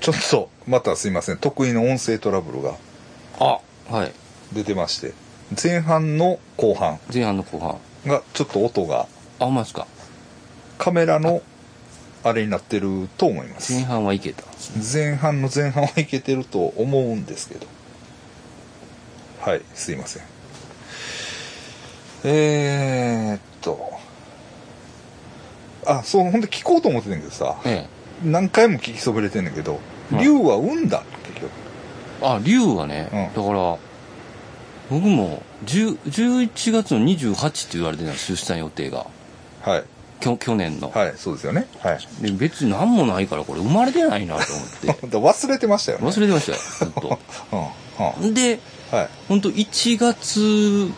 ちょっとまたすいません。得意の音声トラブルがあはい。出てまして前半の後半前半の後半。がちょっと音があほんまですか。カメラのあれになってると思います。前半はいけた。前半の前半はいけてると思うんですけど。はいすいません。えー、っと。あそうほんで聞こうと思ってんねんけどさ。ええ何回も聞きそびれてんねんけどはい龍は産んだ結局あ龍はね、うん。だから僕も10 11月の28って言われてたんです出産予定が。はい。きょ去年の、はいそうですよね。はい。で別に何もないからこれ生まれてないなと思って。だ忘れてましたよね。忘れてましたよ ずっと。うんうん。ではい。本当1月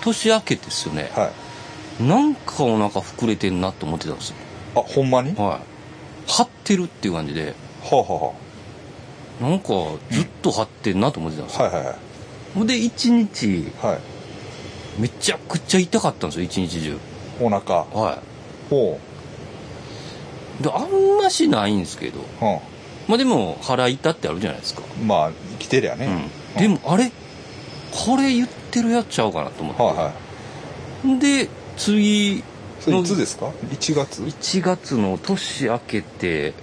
年明けですよね、はい。なんかお腹膨れてんなと思ってたんですよ。あほんまに？ははい張ってるっていう感じであ、はあはなんかずっと張ってんなと思ってたんですあ、よ、はいはいはい。で1日はい。めちゃくちゃ痛かったんですよ一日中。お腹。はほいであんましないんですけど。う、まあでも腹痛ってあるじゃないですか、うん、まあ生きてりゃね、うん、でもあれ？これ言ってるやつちゃうかなと思って、はいはい。で次それいつですか？1月うん1月の年明けて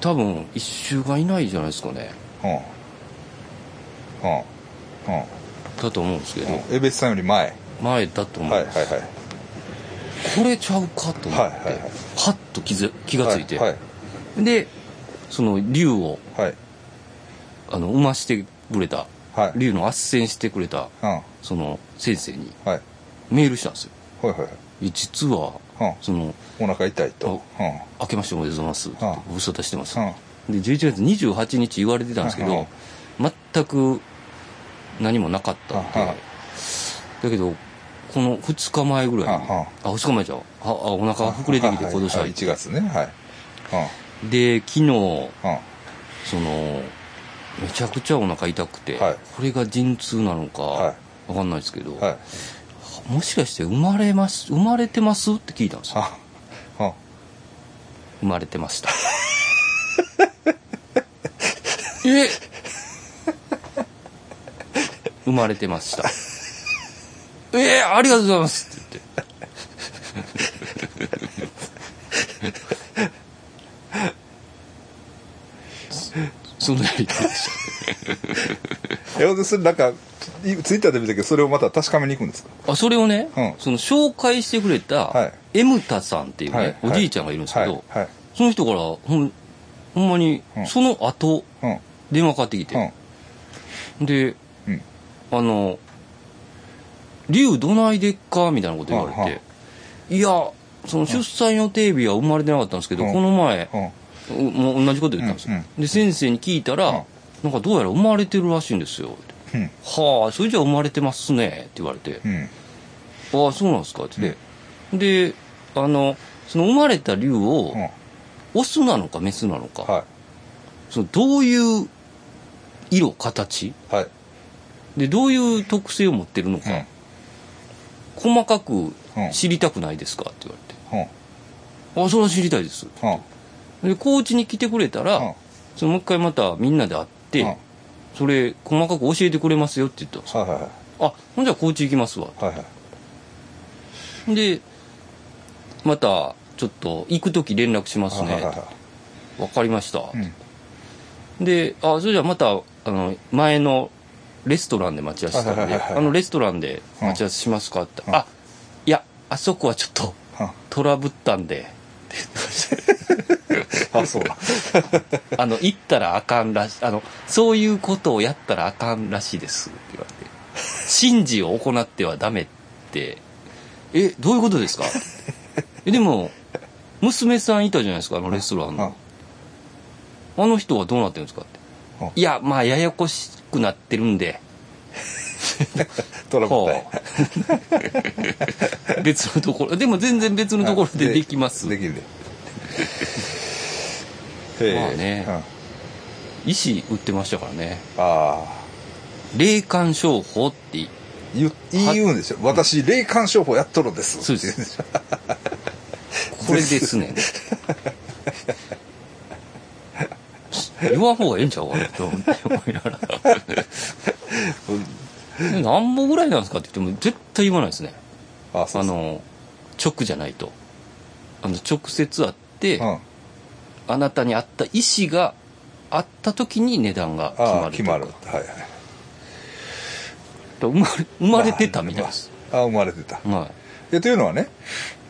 多分1週間以内じゃないですかね。うん。うん。うん。だと思うんですけど、うん。江別さんより前。前だと思はいはいうんです、はい。これちゃうかと思って、はいはいはい。はっと気づ気がついて、はい。でその竜をはい。あの産ましてくれた。はい。竜の斡旋してくれたうん。はいその先生に。はいメールしたんですよ。はいはいい。や実はうんそのお腹痛いと。うん「明けましておめでとうございます」ご無沙汰してます」うんで11月28日言われてたんですけど全く何もなかったんでだけどこの2日前ぐらいあ2日前じゃん。ああお腹が膨れてきてはい今年入っ1月ね。はい。で昨日そのめちゃくちゃお腹痛くて、はい。これが陣痛なのかはわかんないですけど、はいもしかして生まれます生まれてます？って聞いたんですよ。あうん生まれてました。え？生まれてました。えありがとうございます。って 言ってそのやり方でしたいやそれなんかツイッターで見たけどそれをまた確かめに行くんですか？あそれをね、うん。その紹介してくれはたい。エムタさんっていうね、はい。おじいちゃんがいるんですけど、はい。はい。その人からほんほんまにうん。その後うん。電話かかってきて、で、うん。あの「竜どないでっか?」みたいなこと言われて「いやその出産予定日は生まれてなかったんですけど、うん。この前もう同じこと言ったんですよ、うんで先生に聞いたら、うん。なんかどうやら生まれてるらしいんですよ」ってうんはあそれじゃ生まれてますね」って言われて。うん「ああそうなんですか」って。言って、であのその生まれた竜を、うん。オスなのかメスなのか、はそのどういう色形？でどういう特性を持ってるのか、うん。細かくうん。知りたくないですか？って言われて。うん「あそれは知りたいです」うん。で高知に来てくれたら、うん。そのもう一回またみんなで会って、うんそれ細かく教えてくれますよって言った。んですよはいはいはい。あほんじゃ高知行きますわ。はいはい。でまたちょっと行く時連絡しますね。はいはいはい。わかりました、うん。であそれじゃあまたあの前のレストランで待ち合わせしたんではいはいはいはい。あのレストランで待ち合わせしますかって、うん。あいやあそこはちょっとうん。トラブったんであそう あの行ったらあかんらしあのそういうことをやったらあかんらしいですって言われて。神事を行ってはダメって。えどういうことですか？えでも娘さんいたじゃないですかあのレストランの。あの人はどうなってるんですか？ってうんいやまあややこしくなってるんで。トラブったいはあ 別のところでも全然別のところでできます。できる。でまあね。うん。石売ってましたからね。ああ。霊感商法って言言うんでしょ私霊感商法やっとるんです。そうです。これですね。言わん方がええんちゃうかなって思いながら。で何本ぐらいなんですかって言っても絶対言わないですね。あの直じゃないと。あの直接会って、うんあなたに合った意思があった時に値段が決まある決まる。はい。はい生まれ生まれてたみたいです、あ生まれてた。い。はやというのはね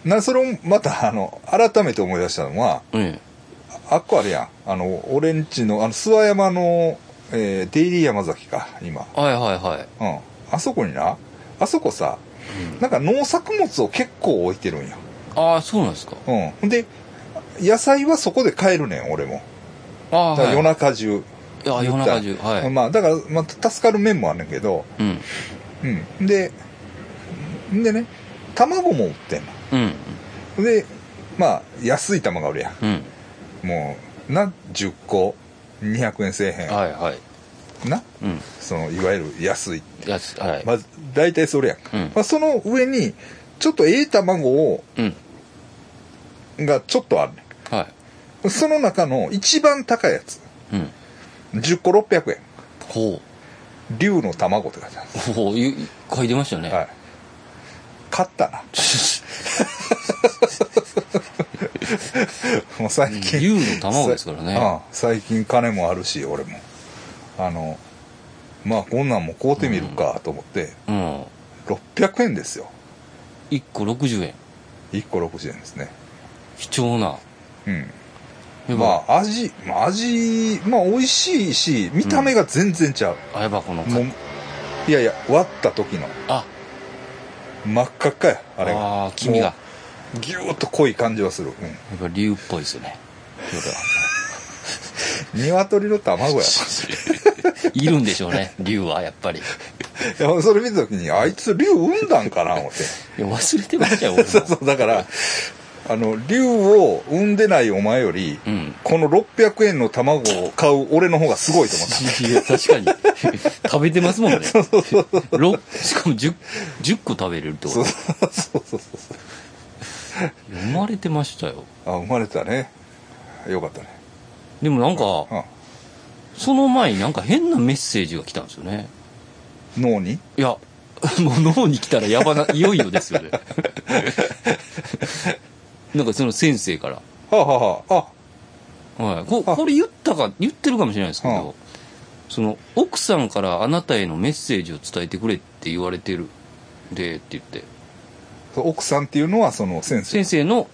なそれをまたあの改めて思い出したのはいえ。あっこあるやん。あの俺んちのあの諏訪山の、えーデイリー山崎か今。えはいはいはい。うん。あそこになあそこさなんか農作物を結構置いてるんよああそうなんですか。うん。で野菜はそこで買えるねん俺も。ああはい。だから夜中中、いや。夜中中はい、まあだから、まあ、助かる面もあるんだけど。うん。うん。ででね卵も売ってんうん。のでまあ安い卵あるやうん。んもうな10個200円せえへん、はいはい。な？うん。そのいわゆる安い。やつはい、まず大体それやん、うん。まあ、その上にちょっとええ卵をうん。がちょっとあるねその中の一番高いやつ。うん。10個600円。ほ竜の卵って書いてあうほうゆ書いてましたね、る、はい、買ったな。もう最近。竜の卵ですからね。さあ最近金もあるし俺も。あのまあこんなんも買うてみるかと思って、うん。600円ですよ。1個60円。1個60円ですね。貴重な。うんまあ味、まあ味、まあ美味しいし、見た目が全然ちゃう。ぱあやっぱこのいやいや、割った時のあ真っ赤っかや、あれが。あー黄身が。ぎゅーっと濃い感じはする。うん。やっぱ竜っぽいですよね鶏の卵や。いるんでしょうね竜はやっぱりいいや、それ見た時に、あいつ竜産んだんかな、思って。や忘れてましたよ そうそう、だから、あの、竜を産んでないお前より、うんこの600円の卵を買う俺の方がすごいと思った。いや確かに 食べてますもんねろしかも 10, 10個食べれるってこそうとそうそうそう。生まれてましたよあ、生まれたね。よかったね。でもなんかうん。その前になんか変なメッセージが来たんですよね脳に？いや もう脳に来たらやばないよいよですよね なんかその先生から。はあ、はあはあ、あ、はい、こあ。これ言ったか言ってるかもしれないですけど、うんその奥さんからあなたへのメッセージを伝えてくれって言われてるでって言って。奥さんっていうのはその先生。先生の、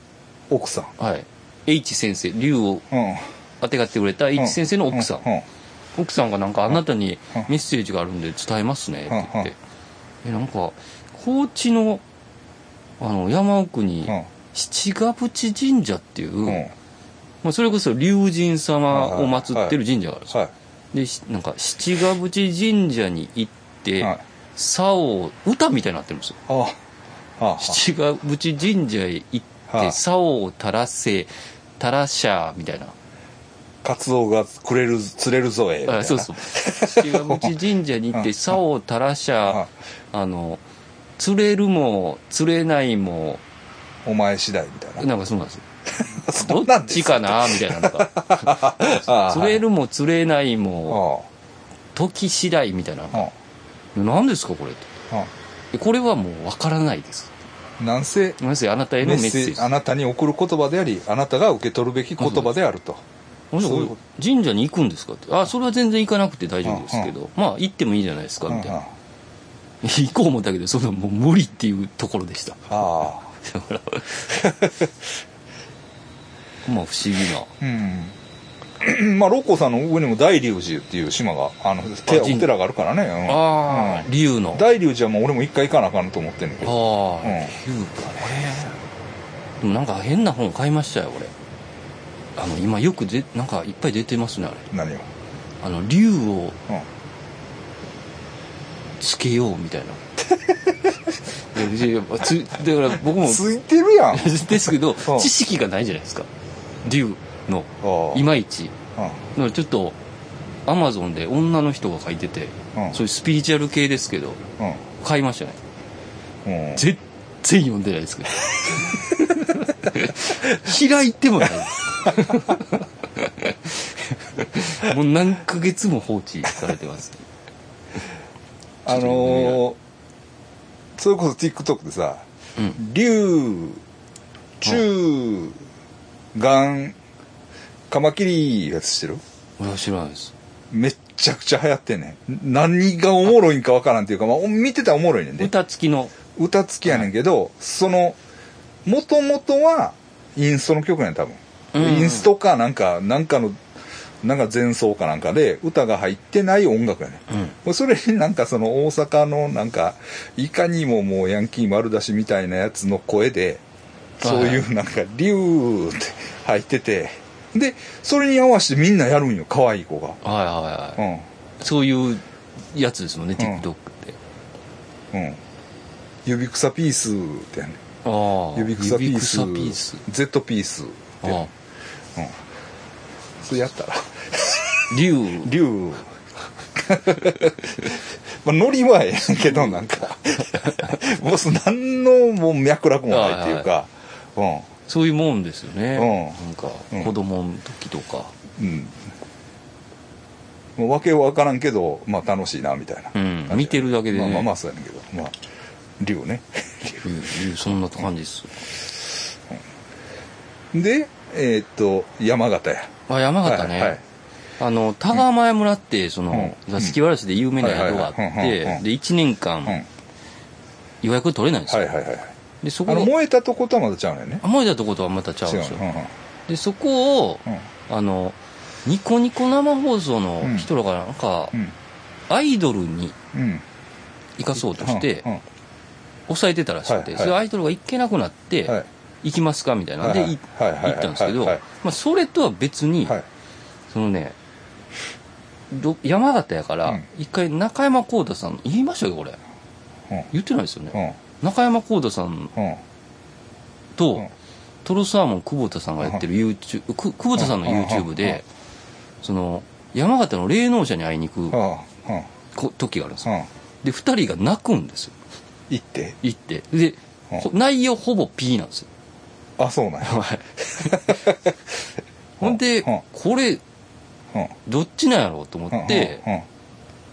奥さん。はい。H 先生竜をうん。あてがってくれた H 先生の奥さん、奥さんがなんかあなたにうん。メッセージがあるんで伝えますねって言って、うん。えなんか高知のあの山奥にうん七ヶ淵神社っていう、うん。まあ、それこそ龍神様を祀ってる神社があるんですよ。はい。でしなんか七ヶ淵神社に行って、はい。竿を歌みたいになってるんですよ。あああ。あ七ヶ淵神社へ行って、はあ竿を垂らせ垂らしゃみたいな。カツオがくれる釣れるぞえあそうそう。七ヶ淵神社に行って うん。竿を垂らしはゃあの釣れるも釣れないもお前次第みたいな。なんかそうなんですよ。そどっちかなみたいなのが ああ。釣れるも釣れないもあ時次第みたいなああ。何ですかこれって。あでこれはもうわからないです。あなんせなさいあなたへのメッセージ。あなたに送る言葉でありあなたが受け取るべき言葉であると。神社に行くんですかって。あそれは全然行かなくて大丈夫ですけど、まあ行ってもいいじゃないですかみたいな、行こう思ったけどそんなもう無理っていうところでした。あだからまあ不思議なあうん。まあ六甲さんの上にも大龍寺っていう島があのてお神寺があるからね、うん。ああ、うん。竜の。あ大龍寺はもう俺も一回行かなあかんと思ってんねんけあどー、竜かね。でもなんか変な本買いましたよ俺。あの今よくでなんかいっぱい出てますねあれ。何を？あの竜をうん。つけようみたいな。いやいやつだから僕もついてるやんですけど知識がないじゃないですか竜のいまいちだからちょっとアマゾンで女の人が書いててそういうスピリチュアル系ですけど買いましたねうんうん全然読んでないですけど開いてもないもう何ヶ月も放置されてますあのーそれこそ TikTok でさうん。竜中眼カマキリやつしてる？俺は知らないです。めっちゃくちゃ流行ってんねん。何がおもろいんかわからんっていうか、まあ、見てたらおもろいねんで。歌付きの。歌付きやねんけど、そのもともとはインストの曲やねん多分、うん。インストかなんかなんかのなんか前奏かなんかで歌が入ってない音楽やねん。うん。それになんかその大阪のなんかいかにももうヤンキー丸出しみたいなやつの声でそういうなんか「リュー」って入っててでそれに合わせてみんなやるんよ可愛い子が。はいはいはい、うん。そういうやつですもんねうん。TikTok って、うん。指草ピースってやんねん。ああ指草ピース。ピース。Z ピースってやん。それやったら竜。竜。まあノリはええけどなんか。もうそ何のもう脈絡もないっていうか。うん。そういうもんですよね、うん。なんかうん。子供の時とか、うん。もう訳は分からんけどまあ楽しいなみたいな、うん。見てるだけでね。まあまあまあそうやねんけど。まあ竜ね。竜竜そんな感じです。でえーっと山形や。あ山形ね、はいはいあの田川前村ってそのうん。座敷わらしで有名な宿があってで1年間予約取れないんですよ、はいはいでそこ燃えたとことはまだちゃうのよね。あ燃えたとことはまたちゃうんですよ。でそこをうん。あのニコニコ生放送の人らがなんかうん。アイドルにうん。行かそうとして抑えてたらしくてはいはい。それアイドルが行けなくなってはい。行きますかみたいなんではいいはいはいはい。行ったんですけどはいはい。まあそれとは別にはい。そのねど山形やからうん。一回中山浩太さん言いましたよこれ。うん。言ってないですようねん。中山浩太さんとトロサーモン久保田さんがやってる YouTube く久保田さんの YouTube でその山形の霊能者に会いに行く時があるんですよ。うん。で2人が泣くんですよ。行って？行って。で内容ほぼ P なんですよ。あそうなんや。はい。ほんでうん。これうんどっちなんやろうと思ってうんうん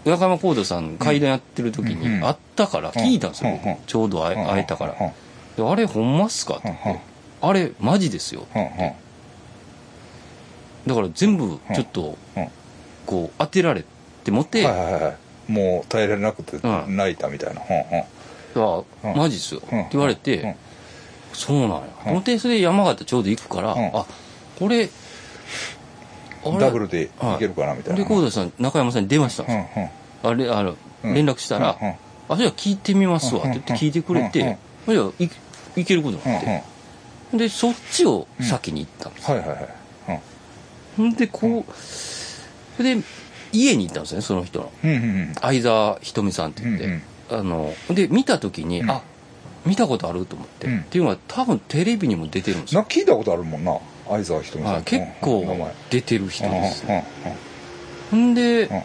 中山浩太さん階段やってる時にうん会ったから聞いたんですよちょうど会え会えたから。あれほんまっすか？って。言ってあれマジですよ。だから全部ちょっとうん。こう当てられてもってはいはいはい。もう耐えられなくてうん泣いたみたいな。あうん。マジっすよ。ってうん。言われうんてそうなんや。と思ってそれで山形ちょうど行くからうん。あこれダブルでいけるかなみたいな。で浩太さん中山さんに電話したんうんですよ。うんあれあのうん。連絡したらうんうん「あじゃあ聞いてみますわ」って言って聞いてくれてじゃあいいけることになって。でそっちを先に行ったんですはいはいはい。ほん。でこうそれで家に行ったんですよねその人の。相沢ひとみさんって言って、うんあので見た時に、うん。あ見たことあると思って、うん。っていうのは多分テレビにも出てるんですよ。聞いたことあるもんな相沢ひとみさん。はい結うん構出てる人ですほんで、うん。あ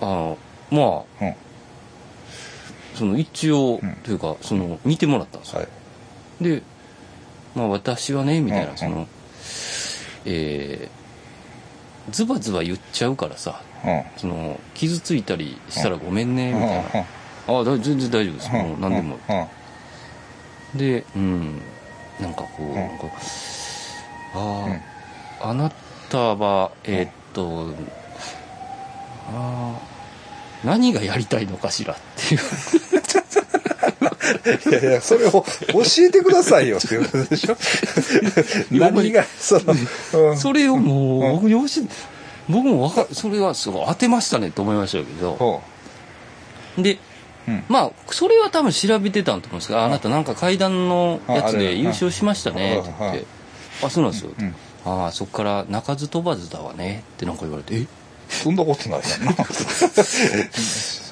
のまあうん。その一応、うん。というかその見てもらったんですよ、はい。でまあ私はねみたいな、うんそのえーズバズバ言っちゃうからさうん。その傷ついたりしたらごめんねみたいな、うんあだ全然大丈夫です、もう何でも、でうんなんかこう、んなんかああ、あなたはえーっと、ああ何がやりたいのかしらっていう。いやいや、それを教えてくださいよっていうことでしょ？何が、その、うん。それをもう、うん。僕よし僕もわかそれはすごい当てましたねと思いましたけど。ほでううん。まあそれは多分調べてたんと思うんですけど、あ。あなたなんか階段のやつで優勝しましたねって言はいって「あそうなんですよ」うん。ああそっから鳴かず飛ばずだわね」ってなんか言われて「え？そんなことないや ん。な。ああ」っ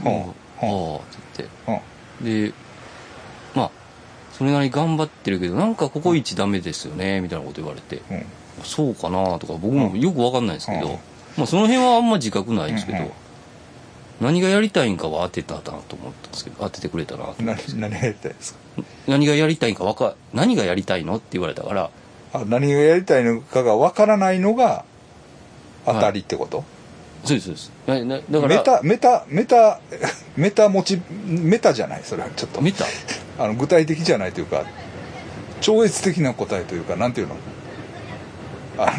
て言って。でまあそれなりに頑張ってるけどなんかココイチダメですよねみたいなこと言われて。そうかなとか僕もよく分かんないですけど、うん。まあその辺はあんま自覚ないですけど、何がやりたいんかは当てたなと思ったんですけど当ててくれたなと何何がやりたいですか？何がやりたいんかわか何がやりたいのって言われたから。あ何がやりたいのかがわからないのが当たりってこと、そうですそうです。だから。メタメタメタ メタ持ちメタじゃない？それはちょっと。メタ？あの具体的じゃないというか超越的な答えというかなんていうの？あ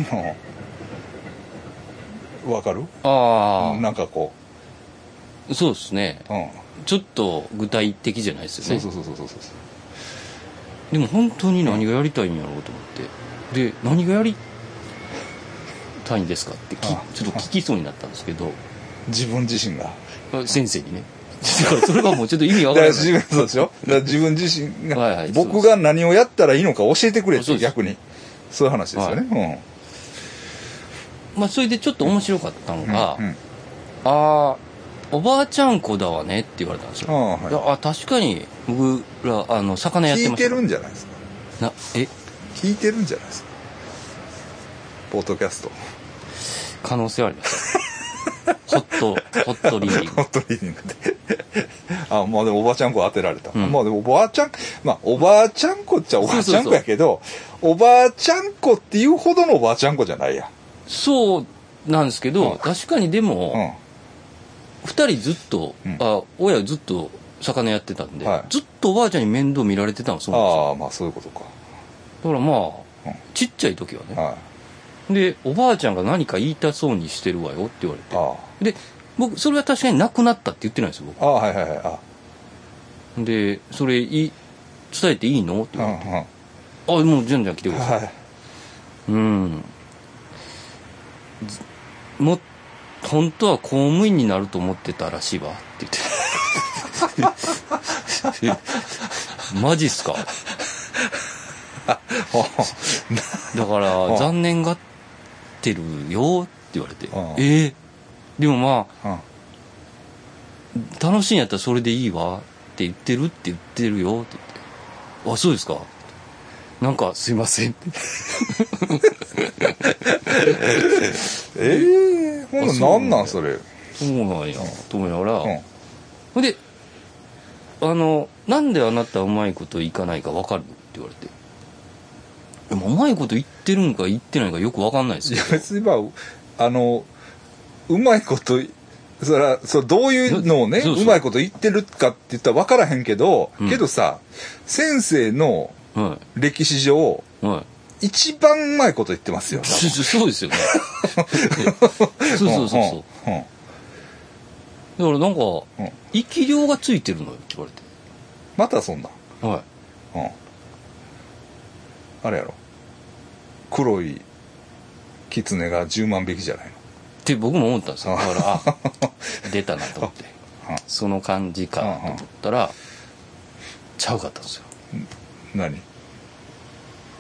のわかる？あなんかこあそうですね。う、うん、ちょっと具体的じゃないですよね。そうそうそうそうそうでも本当に何がやりたいんやろうと思って。で何がやりたいんですかってちょっと聞きそうになったんですけど。自分自身が。先生にね。だからそれがもうちょっと意味わだからない。自分そうでしょ？自分自身が、はいはい僕が何をやったらいいのか教えてくれって逆に。そういう話ですよね、まあそれでちょっと面白かったのうんが「うんうん。ああおばあちゃん子だわね」って言われたんですよ、ああはい。あ確かに僕らあの魚やって聞いてましたるんじゃないですか？なえ？聞いてるんじゃないですか？ポッドキャスト。可能性はあります。ホットホットリーディング。ホットリーディングで。あまあでもおばあちゃん子当てられた、うん。まあでもおばあちゃんまあおばあちゃん子っちゃおばあちゃん子やけどおばあちゃん子っていうほどのおばあちゃん子じゃないや。そうなんですけど、うん。確かにでうんも、二人ずっと、うん。あ親ずっと魚やってたんで、はい。ずっとおばあちゃんに面倒見られてたのそうなんですよああまあそういうことか。だからまあ、うん。ちっちゃい時はね。はでおばあちゃんが何か言いたそうにしてるわよって言われいて。あで僕それは確かになくなったって言ってないんですよあああはいはいはい。あ僕でそれいい伝えていいのってうん言われて、うんあもうじゃんじゃん来てください、はい。うん。ずも本当は公務員になると思ってたらしいわ。って言って。マジっすか？だからうん残念がってるよ。って言われて。うんええでもまあうん楽しいんやったらそれでいいわ。って言ってるって言ってるよ。って言って。あそうですか？なんかすいません ええほんなんだなんそれ？そうなんや。と思いながら、うん。ほんであの「なんであなたうまいこといかないか分かる?」って言われて。でもうまいこと言ってるんか言ってないかよく分かんないですいや別にまああのうまいことそれはそうどういうのをねそうそう。うまいこと言ってるかって言ったら分からへんけど、うん。けどさ先生のは歴史上いはい一番うまいこと言ってますよそ そうですよね。そうそうそうそう。だからなんかうん。生き量がついてるのよって言われまたそんな。はい。うん。あれやろ。黒い狐が10万匹じゃないの。って僕も思ったんですよ。だからあ出たなと思って。うん。その感じかと思ったらちゃうかったんですよ。何？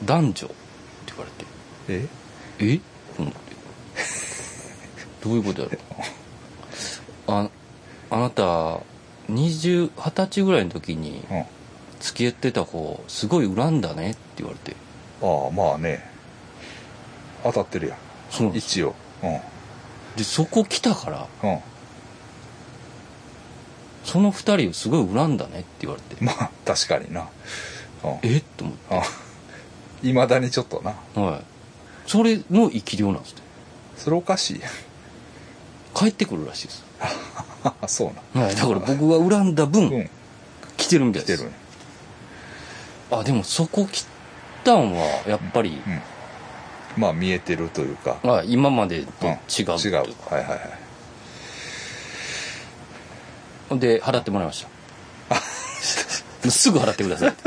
男女え？え？と思ってどういうことやろ？ああなた20 20歳ぐらいの時に付き合ってた子すごい恨んだねって言われて。あまあね。当たってるやん。そう一応。うん。でそこ来たからうん。その二人をすごい恨んだねって言われて。まあ確かにな。うん。え？っと思っいまだにちょっとな。てはいそれの生き量なんですって。それおかしい。やん帰ってくるらしいです、そうなはい、だから僕が恨んだ分、うん。来てるみたいです。来てる。あでもそこ来たんはやっぱり、うん。まあ見えてるというか。あ今までとうん違う。と違う。はいはいはい。で払ってもらいました。すぐ払ってください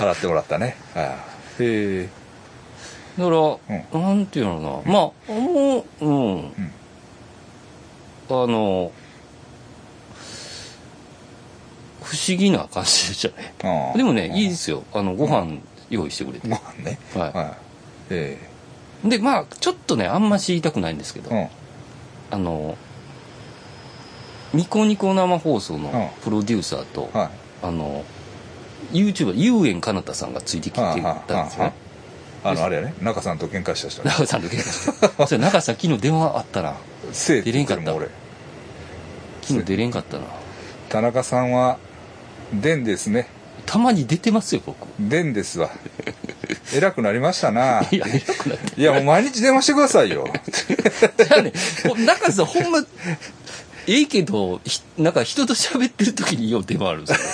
払ってもらったね。はいへえ。だから、なんていうのかな。まあもううん、あの不思議な感じでしたねでもねいいですよ。あのご飯用意してくれて、ご飯ね。はい。はい。えでまあちょっとねあんま知りたくないんですけど、えあのニコニコ生放送のうん。プロデューサーと、うんはい。あの YouTuber 遊園かなたさんがついてきてたんですよねあのあれやね。中さんと喧嘩した人ね。中さんと喧嘩してそれ中さん昨日電話あったな。せえって言ってるもん俺。昨日出れんかったな。田中さんは「でんですね」たまに出てますよ僕でんですわ。偉くなりましたな。いや偉くなっていやもう毎日電話してくださいよ。じゃあねほ中さんほんまええけどひなんか人と喋ってる時によう出回るんですよ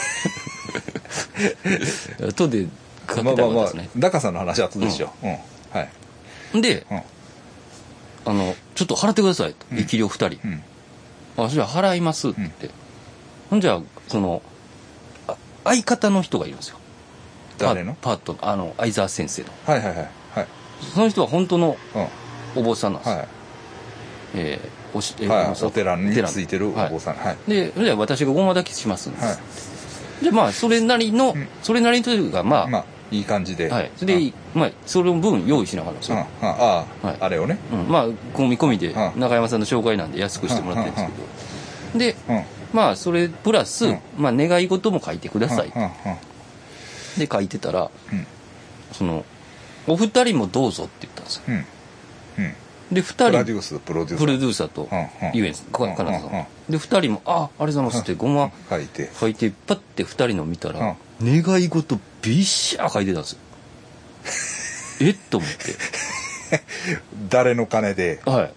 後でかけまあまあますね、ダカさんの話は後でしょう、うん。はい。で、ちょっと払ってください。とうん。力量2人、うん。あじゃあ払いますって。言って、ほんじゃあそのあ相方の人がいるんですよ。誰の？パートあの相沢先生の。はいはいはい。はい。その人は本当のうん。お坊さんなんですよ、はえーおしえい、ーはい、そうお寺についてるおはい坊さん。はい。でじゃあ私がごまだけしますんで、はいでまあそれなりの、うん。それなりというかまあ、まあいい感じで。はい。それで、まあそれの分用意しながら。ですよ、ああ、はい。あれをね。うん、まあ込み込みでうん。中山さんの紹介なんで安くしてもらってるんですけど、でうん。まあそれプラス、うん。まあ願い事も書いてください、で書いてたらうん。そのお二人もどうぞって言ったんですよ。うん。うんでプ二人。ロデュースプロデュースプロデューサーと遊園さん。かうん金田さん。で二人も「あありがとうございます」ってごま書いて書い。てパッて二人の見たら願い事びっしゃー書いてたんですよ。えっと思って。誰の金で？はい。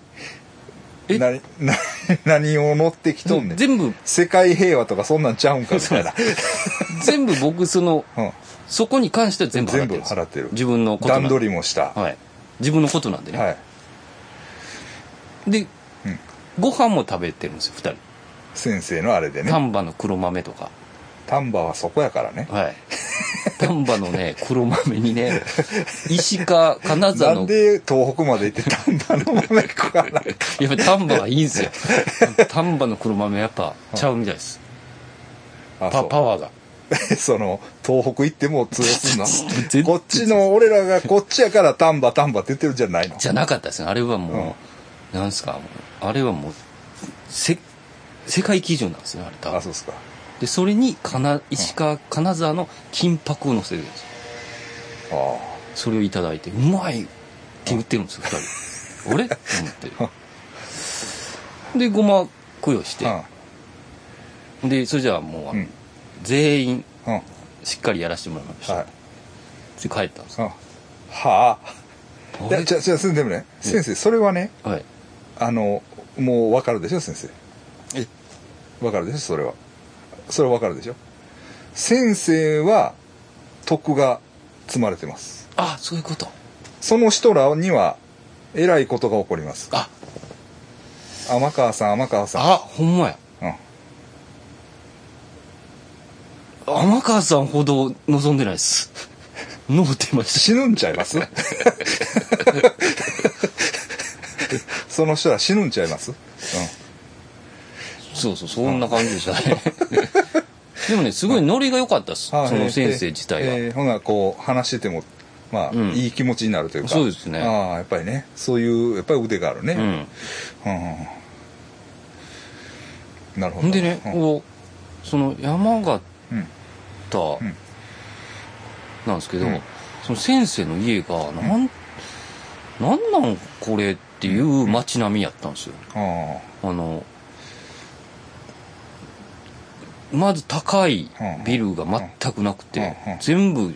え？何な何を乗ってきとんねん。全部。世界平和とかそんなんちゃうんかみたいな、全部僕そのうん、そこに関しては全部払全部ってるんです払ってる。自分のこと段で。取りもした。ははい。自分のことなんでね、い、でうん、ご飯も食べてるんですよ二人。先生のあれでね。丹波の黒豆とか。丹波はそこやからね。はい。丹波のね 黒豆にね石川金な沢のんで東北まで行って丹波の豆食わないかやっぱり丹波はいいんですよ。丹波の黒豆やっぱちゃうみたいです。パパワーが。その東北行っても通用すんの こっちの俺らがこっちやから丹波丹波って言ってるんじゃないの？じゃなかったですね。あれはもう、なんすか？あれはもうせ世界基準なんですねあれ多分。あそうですか。でそれに金石川金沢の金箔を乗せてるんですよあ。それをいただいてうまい！って言ってるんですよ二人。俺？と思って。でごま供養して。あでそれじゃあもう全員しっかりやらせてもらいました、はい。で帰ったんですうん。はあ。じゃあじゃあでもね。先生それはねはいあのもう分かるでしょ先生？え？分かるでしょそれは。それは分かるでしょ？先生は徳が積まれてます。あそういうこと。その人らにはえらいことが起こります。あ。天川さん天川さん。あほんまや。うん。天川さんほど望んでないです。ノーてました死ぬんちゃいます？その人ら死ぬんちゃいます、うそうそうそんな感じでしたね。でもねすごいノリが良かったです。ん、その先生自体が、えーえーほなこう話しててもまあ、うん。いい気持ちになるというか。そうですね。ああやっぱりね。そういうやっぱり腕があるね、うん。うんうんなるほど。でね、うん。こうその山形なんですけど、うん。その先生の家がなん、なんなんこれっていう街並みやったんですよ。ああのまず高いビルが全くなくて、全部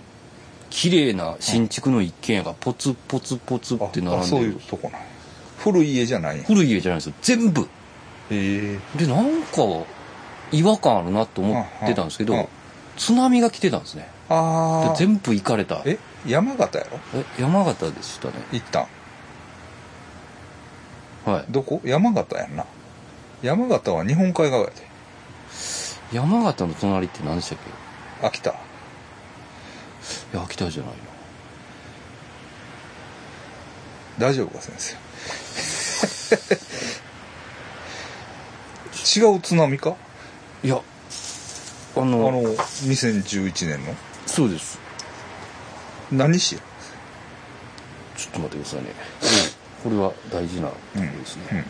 綺麗な新築の一軒家がポツポツポツあって並んあそういでるうとこな古い家じゃない古い家じゃないですよ。全部。へえ。でなんか違和感あるなと思ってたんですけど、津波が来てたんですね。でああ全部行かれた。ええ山形やろ？山形でしたね。一旦はい。どこ？山形やんな。山形は日本海側やで。山形の隣って何でしたっけ？秋田。いや秋田じゃないな大丈夫か先生？違う津波か？いやああのの2011年の？そうです。何市や？ちょっと待ってくださいねこれは大事なところですね、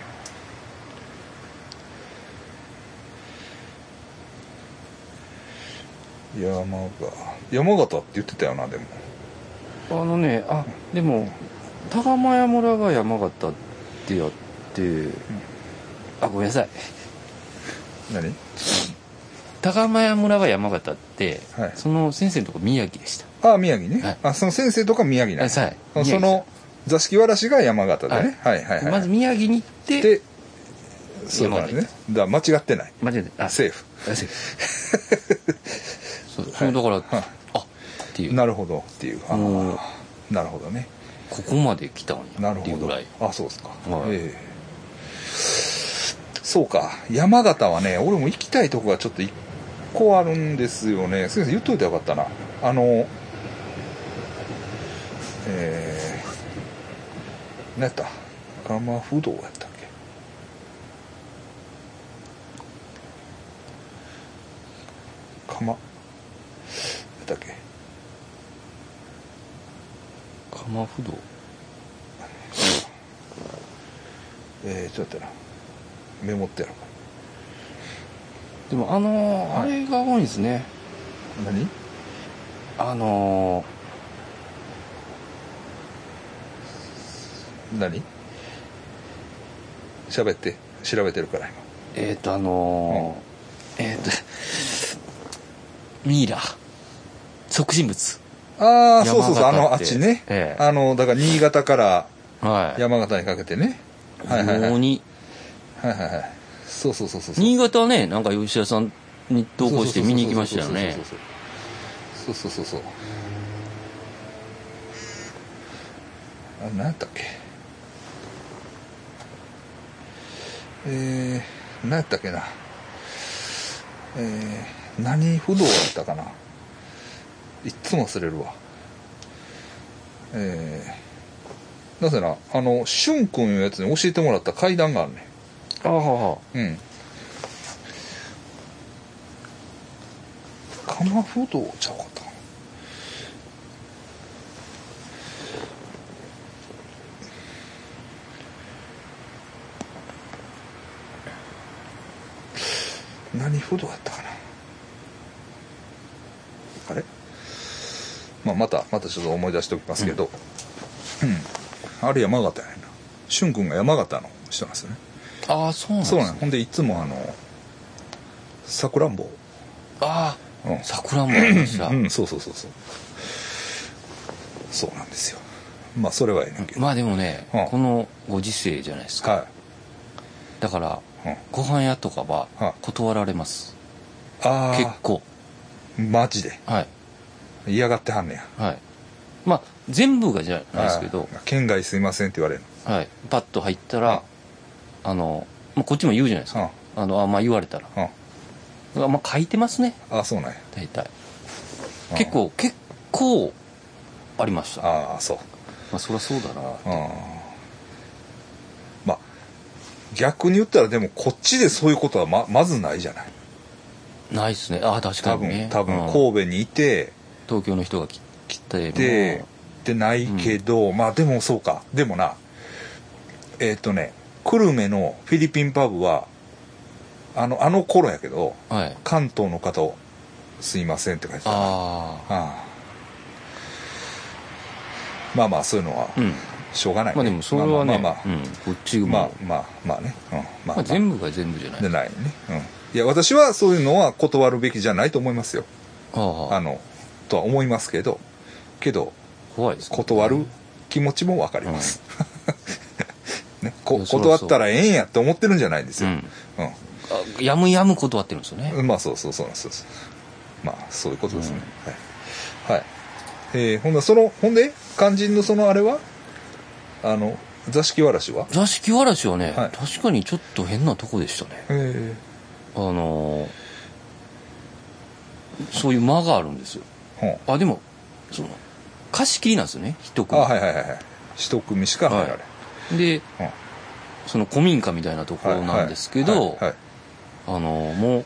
うん。山形。山形って言ってたよなでも。あのねあでも高間屋村が山形ってやって、あごめんなさい。何？高山村は山形って、はい。その先生のとこ宮城でした。ああ宮城ね、はい。あその先生とか宮城なんや。はい。その座敷わらしが山形でね、はい、はいはいまず宮城に行ってでそうなんですねだから間違ってない。間違えてあセーフ。あセーフ。そうだから、はい。あっていう。なるほどっていう。なるほどね。ここまで来たんやなるほどっていうぐらい。あそうですか、はい。ええ。そうか。山形はね俺も行きたいとこがちょっと一個あるんですよね。先生言っといてよかったな。あのえー、何やった。蒲不動やったっけ？蒲やったっけ？鎌不動えー、ちょっとな。メモってやろう。でもあのーあれが多いですね。何？あの何？喋って調べてるから今。ーえっ、とあのーえっ、とミイラ。即身仏ああそうそうそうあのあっちね、ええ。あのだから新潟からはい。山形にかけてね。はいはいはい。はいはいはい。そうそうそうそう新潟はねなんか吉田さんに同行して見に行きましたよね。そうそうそうそうそう。そうそうそうあ何やったっけ？えー、何やったっけな。えー、何不動やったかな。いっつも忘れるわ。えー、なぜなあのしゅんくんいうやつに教えてもらった階段があるねああはうん。鎌不動ちゃうかったかな何不動やったかな？あれ？まあまたまたちょっと思い出しておきますけど。うん、あれ山形やねんな。しゅんくんが山形の人なんですよね。ああそうなんですそうなんほんでいつもあのさくらんぼ。あうん。あ桜もありました。うん。そうそうそうそう。そうなんですよ。まあそれはええねんけど、まあでもね、うん。このご時世じゃないですか、はい。だからうんご飯屋とかははい断られます、ああ結構。マジで？はい。嫌がってはんねや。はい。まあ全部がじゃないですけど。県外すいませんって言われるはい。パッと入ったらあの、まあ、こっちも言うじゃないですか。あのあまあ言われたら。あまあ書いてますね。ああそうなんや。大体。うん。結構結構ありました。まああそう。あそりゃそうだな。うん。まあ逆に言ったらでもこっちでそういうことはままずないじゃない。ないっすね。ああ確か多分にね。多分うん。神戸にいて、東京の人が来来てででないけど、まあでもそうか。でもなえっ、とね久留米のフィリピンパブはあのあの頃やけどはい。関東の方をすいませんって書いてたあああまあまあそういうのはうんしょうがない、ね。まあでもそれはねまあまあうん。こっちもまあまあまあまあね、うん、まあ、ままあ。あ全部が全部じゃない。でないね、うん、いや私はそういうのは断るべきじゃないと思いますよ。ああ。あのとは思いますけど。けど怖いですね。断る気持ちも分かります、ね、こいやそりゃそう断ったらええんやって思ってるんじゃないんですよ、うん。うん。あやむやむ断ってるんですよね。まあそうそうそうまあそういうことですね、はい、はい。えーほんなそのほんで肝心のそのあれは？あの座敷わらしは？座敷わらしはね、はい。確かにちょっと変なとこでしたね。えあのーそういう間があるんですよ。あでもその貸し切りなんですよね一あ組はいはいはいはい。一組しか入られ、でう。んその古民家みたいなところなんですけど、はいはい。はいあのーもう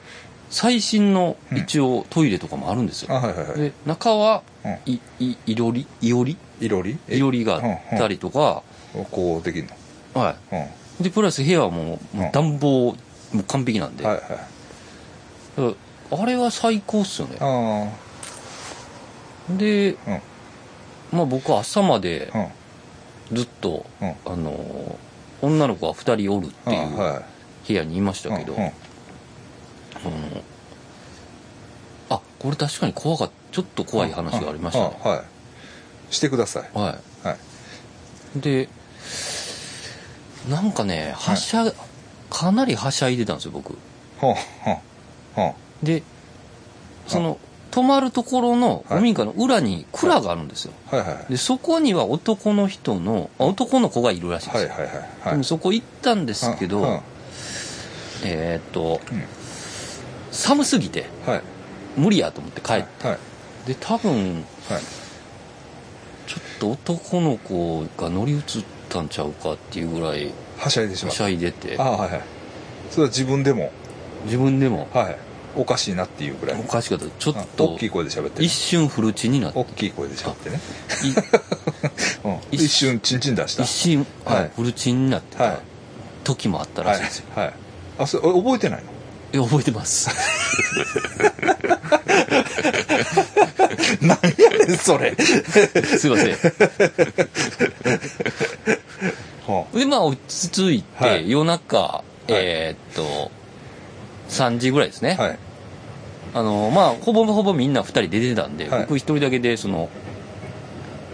最新の一応トイレとかもあるんですよ、あはいはいはい。で中はうん。いいいろりいおりいろりえ？いおりがあったりとか、こうできんの？はい。いでプラス部屋はもうもう暖房もう完璧なんで、はいだからあれは最高っすよね。あで、まあ僕は朝までうん。ずっと、うん。あの女の子が2人おるっていうあはい。部屋にいましたけど、あのこれ確かに怖かった。ちょっと怖い話がありましたね。あはいしてください。ははい。いでなんかねはしゃ、かなりはしゃいでたんですよ僕。ほんほんほんでその泊まるところのはい。古民家の裏に蔵があるんですよ。はい。はいでそこには男の人のあ男の子がいるらしいんですよ、はいはいはいはい。でもそこ行ったんですけど、えーっと、うん。寒すぎてはい。無理やと思って帰って、はい。で多分はいと男の子が乗り移ったんちゃうかっていうぐらいはしゃいでしまはうしゃいでて。あはいはい。それは自分でも。自分でも。はいおかしいなっていうぐらい。おかしかった。ちょっうん。と大きい声で喋ってる。一瞬フルチンになって大きい声で喋ってね。いうん。一一瞬チンチン出した。一瞬、はいはい。フルチンになってはい。た時もあったらはいしいですよ、はい。あそれ覚えてないの？いや覚えてます 何やねんそれ。すいません。はでまあ落ち着いて、はい。夜中えーっと3時ぐらいですね、はい。あのまあほぼほぼみんな2人出てたんで、はい。僕一人だけでその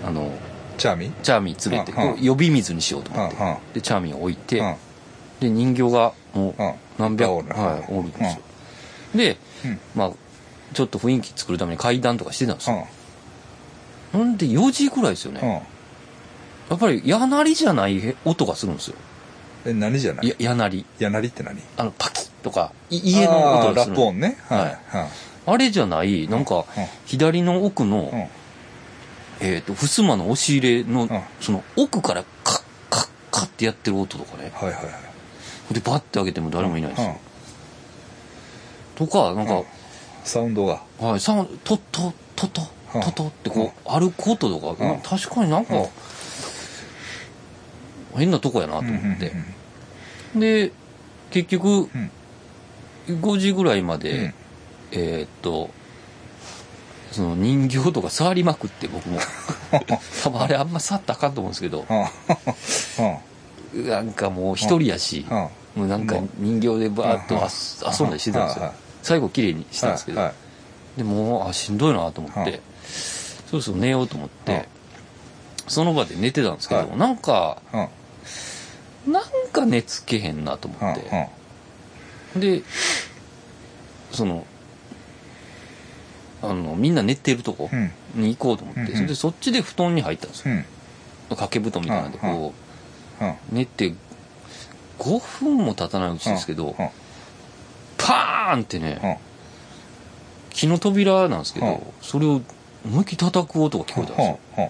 あのチャーミンチャーミン連れて呼び水にしようと思って、でチャーミンを置いて、うん。で人形がもううん。何百はい、おるんですよ、で、うん。まあちょっと雰囲気作るために階段とかしてたんですうよ、ん。ほんで4時ぐらいですよね、うん。やっぱりやなりじゃない音がするんですよ。え何じゃない？ややなりやなりって何？あのパキッとかい家の音がするップ音ね。はいはい。あれじゃないなんかうん。左の奥の、うん。えっ、と襖の押し入れの、ん。その奥からカッカッカッってやってる音とかね。はいはいはい。でバッて開けても誰もいないんですうん。よ、とかなんか、サウンドが。はい、サウンドトットトトうんトトってこう歩く音とか、うん確かになんか、うん変なとこやなと思って、で結局、うん。5時ぐらいまで、うん。えーっとその人形とか触りまくって僕も。多分あれあんま触ったらあかんと思うんですけど。なんかもう一人やし、うんもうなんか人形でバーッとあ遊んだりしてたんですよ最後綺麗にしたんですけど、はいでもうあしんどいなと思って、はい。そろそろ寝ようと思って、はい。その場で寝てたんですけど、はい。なんかうんなんか寝つけへんなと思うんって、でそのあのみんな寝てるとこうん。に行こうと思って、うんうん。それでそっちで布団に入ったんですよ。うん。掛け布団みたいなんでこう。んう寝て5分も経たないうちですけど、うんパーンってね、うん。木の扉なんですけど、うん。それを思いっきり叩く音が聞こえたんですよ、うんうん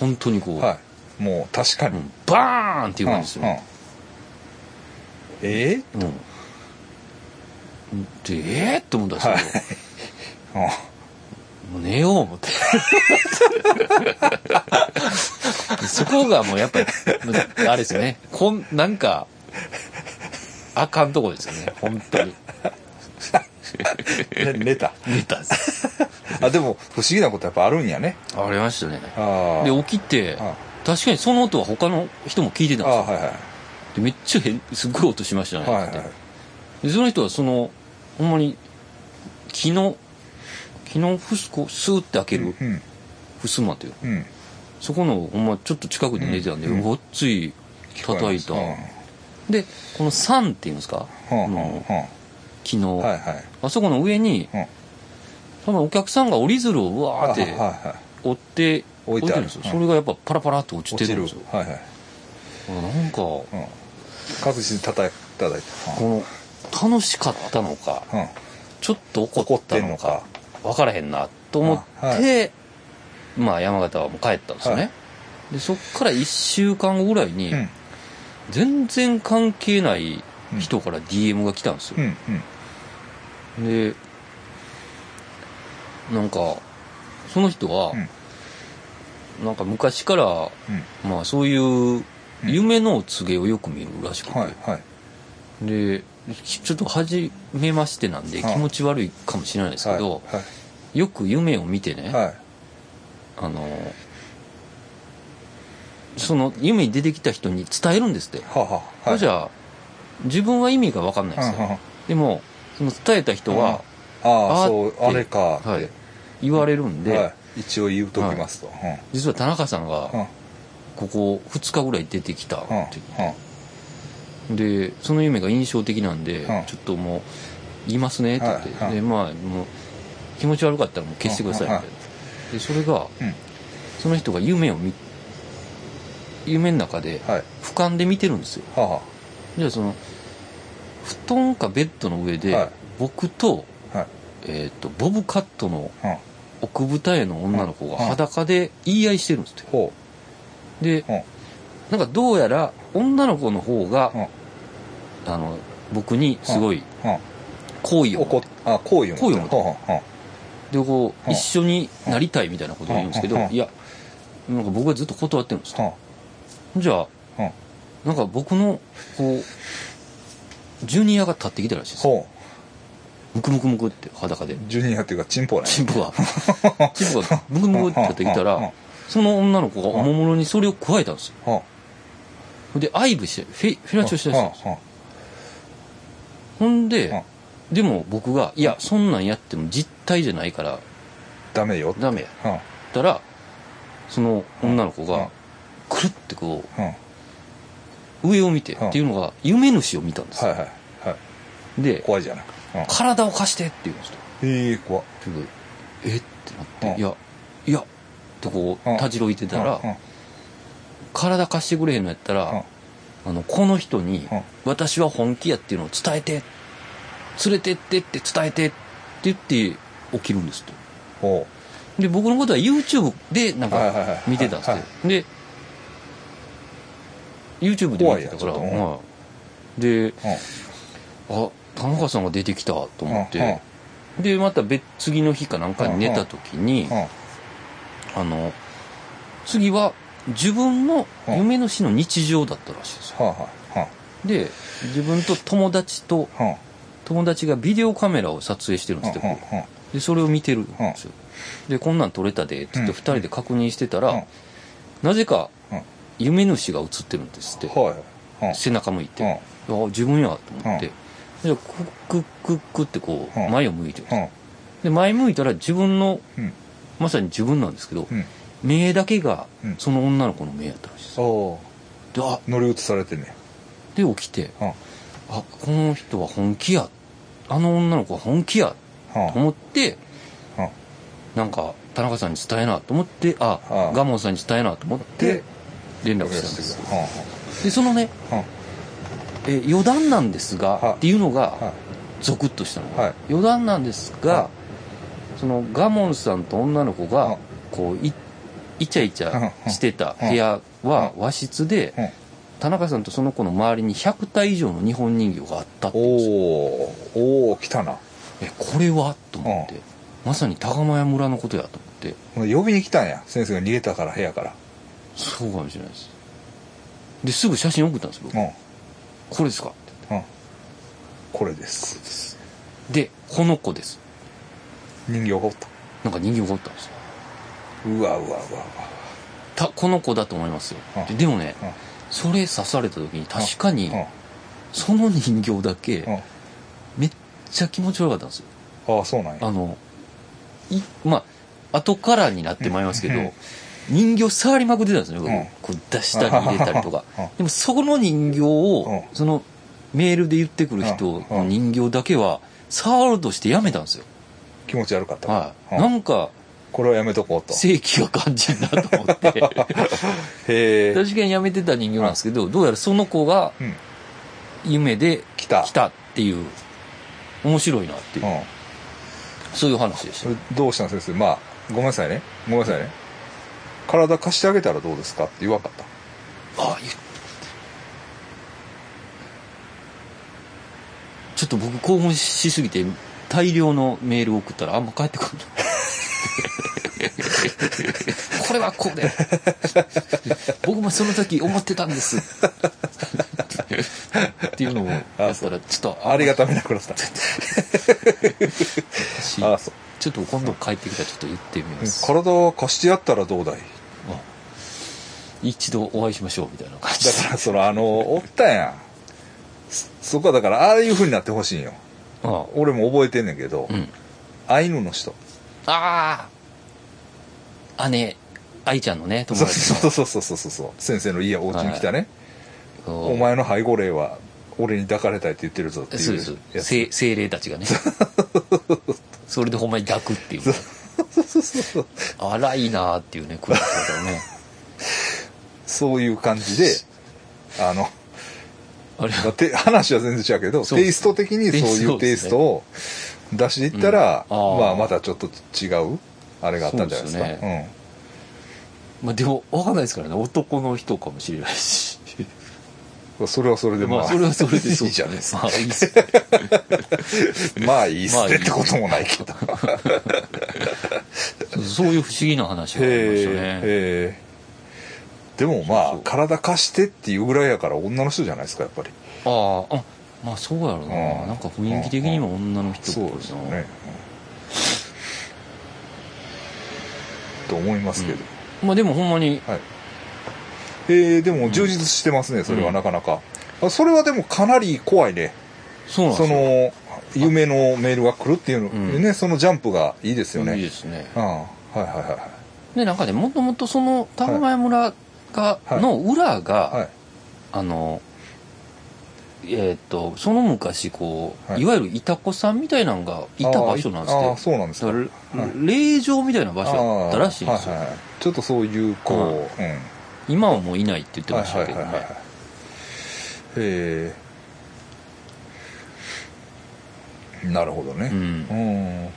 本当にこう、はい。もう確かに。うんバーンっていう感じですよ、うんうん。えうん。でえー、って思ったんですけど、はいうん。もう寝よう思って。そこがもうやっぱりあれですよね。こんなんかあかんとこですよね。本当に。ね寝た寝たんです。あでも不思議なことやっぱあるんやね。ありましたね。で起きてあ確かにその音は他の人も聞いてたんですよ。あはいはいでめっちゃ変すごい音しましたね、はいはいでその人はそのほんまに木の木のふすこスーって開けるうん襖という。うん。そこのほんまちょっと近くで寝てたんで、うんごっつい叩いた、うんでこの山っていうんですか、あのうん木の、はいはい。あそこの上に、うん。多分お客さんが折り鶴をうわーってはいはい折って置いてある。るんですよ、うん。それがやっぱパラパラって落ち落ちるてるんですよ。はいはい。なんか、うん。確実に叩い叩いてこの楽しかったのかうん。うんちょっと怒怒っったのかのか。分からへんなと思って、あはまあ山形はもう帰ったんですよね、はい。でそっから1週間後ぐらいに、うん全然関係ない人から DM が来たんですよ。う、んうん。でなんかその人は、なんか昔から、うん。まあそういう夢の告げをよく見るらしくて、はいはい。でちょっと初めましてなんではい。気持ち悪いかもしれないですけど、はい。よく夢を見てね、はい。あのその夢に出てきた人に伝えるんですって、はあはあはい。じゃあ自分は意味が分かんないですよ、うんうんでもその伝えた人は、ああってそうあれかって、はい、言われるんで、はい、一応言うときますと、実は田中さんがここ2日ぐらい出てきたってう。ん。言ってでその夢が印象的なんで、うん。ちょっともう言いますねって言って、はい。はい。でまあもう気持ち悪かったらもう消してくださいみたいな、でそれがうん。その人が夢を見夢の中ではい。俯瞰で見てるんですよ。はあはじゃあその布団かベッドの上で、はい。僕と,、あはい。えー、とボブカットのうん。奥二重の女の子がうん。裸で言い合いしてるんですって。ほでううん。なんかどうやら女の子の方が、うん。あの僕にすごいうん。好意を好意を持って。好意を持って。でこううん。一緒になりたいみたいなことを言うんですけどうん。いやなんか僕はずっと断ってるんですほじゃあううん。なんか僕のこうジュニアが立ってきたらしいです。ほムクムクムクって裸で。うジュニアっていうかチンポね。チンポが チンポがムクムクって立ってきたうんうん。うんらその女の子がおもむろにそれを加えたんですよ。ほで愛撫してフェフェラチオしうたらしいんですよ。ほんででも僕が「いやそんなんやっても実体じゃないからダメよダメや」うん。ったらその女の子うん。がくるってこう上を見てうん。っていうのが夢主を見たんですよ。いはいはいで怖いじゃない。うん「体を貸して」って言うんですよ。ええ怖っ。でえ？ってなっうん。て「いやいや」とこううん。たじろいてたらうん。うん「体貸してくれへんのやったうん。らあのこの人にうん。私は本気やっていうのを伝えて連れてってって伝えて」って言って起きるんですとほで僕のことは YouTube でなんか見てたんですはいってで YouTube で見てたから、はいであ田中さんが出てきたと思って。でまた別次の日かなんかに寝た時にうんあの次は自分の夢の死の日常だったらしいですよ。で自分と友達と友達がビデオカメラを撮影してるんですようんうんうん。でそれを見てるんですよ。でこんなん撮れたでっつってうん。2人で確認してたうん。らなぜかうん夢主が映ってるんですって。はい。うん。背中向いて。うん。あ自分やと思って。でクックックックってこううん。前を向いてるんです。うん。で前向いたら自分のうん。まさに自分なんですけどうん。目だけがうん。その女の子の目やったらしいです。おおであ乗り移されてんね。で起きてうん。あこの人は本気や。あの女の子は本気や。はと思ってうん。なんか田中さんに伝えなと思ってあうん。ガモンさんに伝えなと思ってで連絡あしたんですはでそのねえ余談なんですがはいっていうのがゾクッとしたの、はい。余談なんですが、はそのガモンさんと女の子うんがこういイチャイチャしてた部屋は和室でうん田中さんとその子の周りに100体以上の日本人形があったっておお来たな。えこれは？と思って。まさに高間屋村のことやと思って。呼びに来たんや。先生が逃げたから部屋からそうかもしれないです。ですぐ写真送ったんです僕。うん。うんこれですか？ってこれです。でこの子です。人形がおった。なんか人形がおったんですよ。うわうわうわうわ。たこの子だと思いますよ。うん。ででもねうん。それ刺された時に確かにうん。その人形だけうん。めっちゃ気持ち悪かったんですよ。ああそうなんや。あのいまあ後からになってまいりますけど、うん人形触りまくってたんですね僕、うん。こう出したり入れたりとか。うん。でもその人形を、うん。そのメールで言ってくる人の人形だけは触ろうとしてやめたんですよ、気持ち悪かった。はい、うん。なんかこれはやめとこうと。正気が感じるなと思って。へえ。確かにやめてた人形なんですけどどうやらその子がうん。夢で来た。来たっていう面白いなっていう、うん。そういう話でしそれどうしたん先生？まあごめんなさいね。ごめんなさいね体貸してあげたらどうですかって言わんかった。たあ言っちょっと僕興奮しすぎて大量のメールを送ったらあんま返ってこな。い これはこうで。僕もその時思ってたんです。っていうのをやったらちょっとありがためなくなった。しああそう。ちょっと今度帰ってきたらちょっと言ってみます。体を貸してやったらどうだいあ一度お会いしましょうみたいな感じ。だからそのあのおったやん。そそこはだからああいう風になってほしいんよ。あ俺も覚えてんねんけど、うん。アイヌの人。ああ。姉愛ちゃんのね友そう達の。そうそうそうそうそうそう。先生の家お家に来たね、そうお前の背後霊は俺に抱かれたいって言ってるぞっていうそうです。精精霊たちがね。それでほんまに抱くっていう荒いなーっていうね暮らし方をねそういう感じであのあれ？話は全然違うけどテイスト的にそういうテイストを出していったら、うん。あー。まあまたちょっと違うあれがあったんじゃないですか。そうですまあでも分かんないですからね。男の人かもしれないし。うん、それはそれでまあ、まあそれはそれでいいじゃないですか。まあいいっす まあいいっすねってこともないけど。そういう不思議な話がありましたねでもまあそう体貸してっていうぐらいやから女の人じゃないですかやっぱり。あああまあそうやろな、うん。なんか雰囲気的にも女の人っぽいな。そうですよね、うん。と思いますけど、まあでもほんまに。はい。えー、でも充実してますね、それはうん。なかなか、あそれはでもかなり怖いね。そそうなんですよ。の夢のメールが来るっていうねそのジャンプがいいですよね。いいですね。うん。はいはいはいでなんかねもともとその田前村が、はいの裏が、はい。あのえーっとその昔こう、はい。い、わゆるいたこさんみたいなのがいた場所なんですあーあそうなんですか。霊場みたいな場所だったらしいんですよ、はいはいはい。ちょっとそういうこう、うん。今はもういないって言ってましたけどね、はいはいはいはい。へえなるほどね。うん。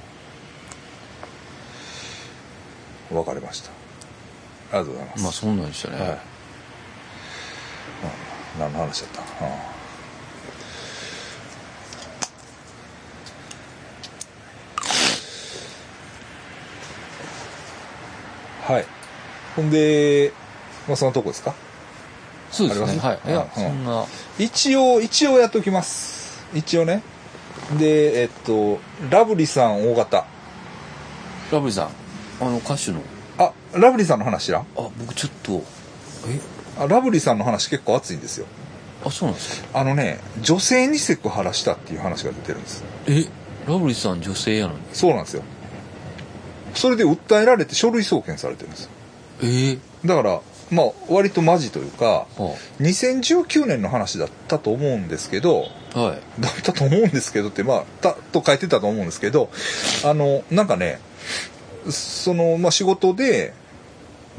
うん。わかりました。ありがとうございます、まあそんなんでしたね、はい、うん、何の話だった？かなはい。ほんで、まあ、そのとこですか？そうですね。はい。いや、うん。そんな。一応一応やっておきます。一応ね。でえっとラブリさん大型。ラブリーさんあの歌手の。あラブリさんの話知らん？あ僕ちょっとえ？あラブリさんの話結構熱いんですよ。あそうなんですか？あのね女性にセクハラしたっていう話が出てるんです。え？ラブリーさん女性やのに？そうなんですよ。それで訴えられて書類送検されてるんです。よえ？ー、だからまあ割とマジというかは2019年の話だったと思うんですけどあはい。だったと思うんですけどってまあたと書いてたと思うんですけどあのなんかねその、まあ、仕事で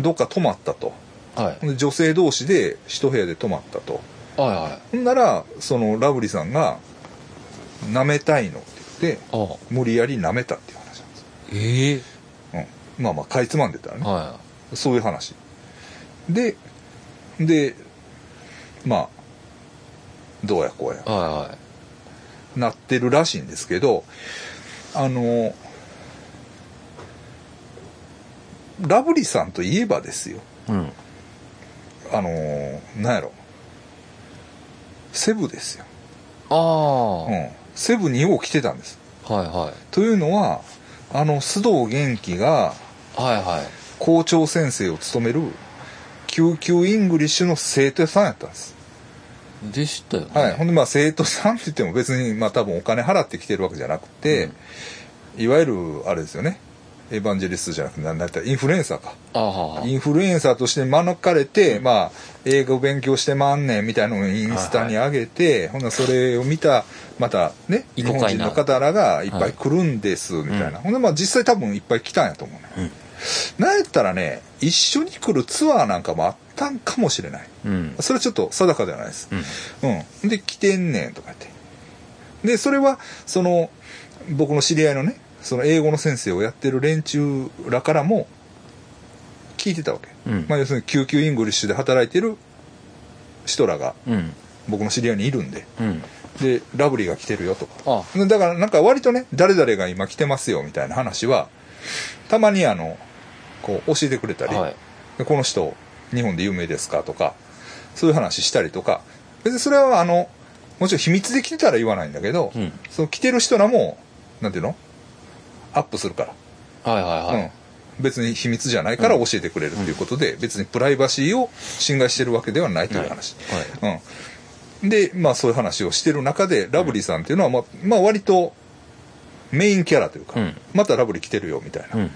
どっか泊まったと。はい。で女性同士で一部屋で泊まったと。はいはい。ほんならそのラブリーさんが「舐めたいの」って言ってあ無理やり舐めたっていう話なんです。ええ。うん、まあまあかいつまんでたらね。はそういう話。ででまあどうやこうや。いはいはい。なってるらしいんですけどあのラブリーさんといえばですよ。うん。あのなんやろ。セブですよ、ああ、うん、セブによう来てたんです。はいはい。というのはあの須藤元気がはいはい。校長先生を務める QQ English の生徒さんやったんです。でしたよね。はい、ほんでまあ生徒さんって言っても別にまあ多分お金払ってきてるわけじゃなくて、いわゆるあれですよねエヴァンジェリストじゃなくて何だったらインフルエンサーか。あははインフルエンサーとして招かれて、まあ英語勉強してまんねんみたいなのをインスタに上げて、ほんならそれを見たまたね日本人の方らがいっぱい来るんですみたいな、うん。ほんでまあ実際多分いっぱい来たんやと思うね、なんやったらね一緒に来るツアーなんかもあったんかもしれない。うん。それはちょっと定かではないです。うん。うん。で、来てんねんとか言って。で、それは、その、僕の知り合いのね、その英語の先生をやってる連中らからも、聞いてたわけ。うん。まあ、要するに QQ English で働いてる人らがうん。僕の知り合いにいるんで、うん。で、ラブリーが来てるよと。か。だからなんか割とね、誰々が今来てますよみたいな話は、たまにあの、こう教えてくれたり、はい。でこの人日本で有名ですかとかそういう話したりとか別にそれはあのもちろん秘密で来てたら言わないんだけど、うん。その来てる人らもなんていうの？アップするから、はいはいはい、うん、別に秘密じゃないから教えてくれるっていうことで、別にプライバシーを侵害してるわけではないという話、はい。うん、でまあそういう話をしてる中でラブリーさんっていうのは、まあ、まあ割とメインキャラというか、うん。またラブリー来てるよみたいなうん。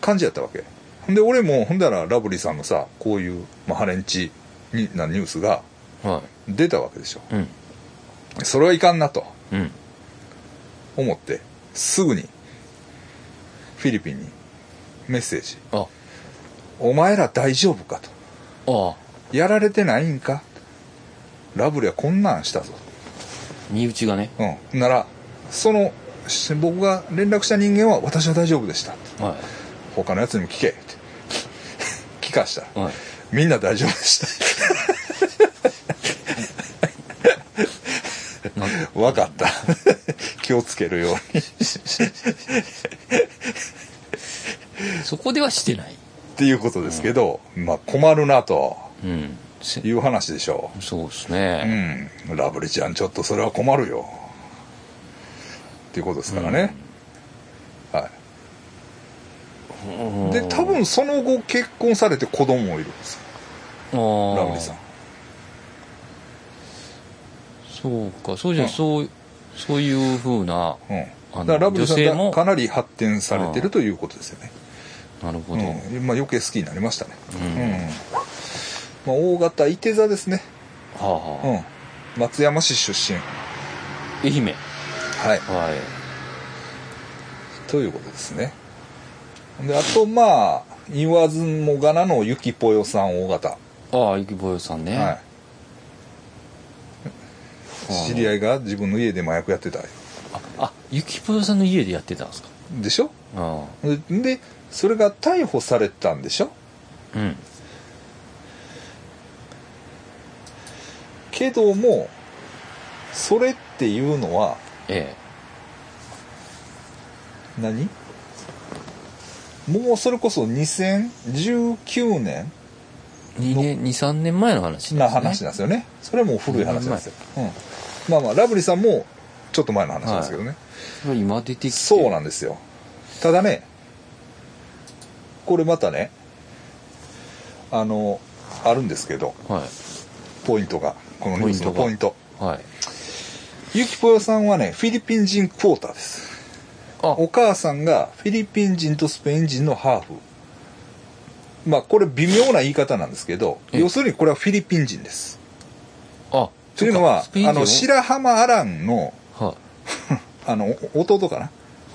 感じやったわけ。で俺もほんだらラブリーさんのさこういう、まあ、ハレンチになニュースがは出たわけでしょ。いうん。それはいかんなとうん。思ってすぐにフィリピンに。メッセージ。あ「お前ら大丈夫か?」と。あ「やられてないんか?」ラブリーはこんなんしたぞ。身内がね。うん。ならそのし僕が連絡した人間は私は大丈夫でした。は他のやつにも聞け。って聞かしたらいはい。みんな大丈夫でした。な 分かった。気をつけるように。そこではしてない。っていうことですけど、まあ困るなとうん。せいう話でしょそうですうね。うん。ラブリちゃんちょっとそれは困るよ。っていうことですからね、はうん。いで多分その後結婚されて子供もいるんですラブリさんそうか。そうじゃ、うん。そうそういうふうなうん。だラブリさんがかなり発展されてるということですよね、なるほど、うん。まあ、余計好きになりましたね。うん。うん。まあ、大型いて座ですね、はあはあ。うん、松山市出身。愛媛。はい。はい。ということですね。であとまあ言わずもがなのゆきぽよさん大型、ああゆきぼよさんね、はい知り合いが自分の家で麻薬やってた。ああゆきぽよさんの家でやってたんですか？でしょ？あででそれが逮捕されたんでしょ？あうん。けどもそれっていうのはえ何？もうそれこそ2019年え2年23年前の話ですね。な話なんですよね。それはもう古い話なんですよ、うん、まあまあラブリーさんもちょっと前の話なんですけどね、今出てきて。そうなんですよ。ただねこれまたねあのあるんですけどはポイントがこのニュースのポイントいはい。ゆきぽよさんはねフィリピン人クォーターです。あ。お母さんがフィリピン人とスペイン人のハーフ。まあこれ微妙な言い方なんですけどえ。要するにこれはフィリピン人です。あというのはあの白浜アランのはあ。のお弟かな？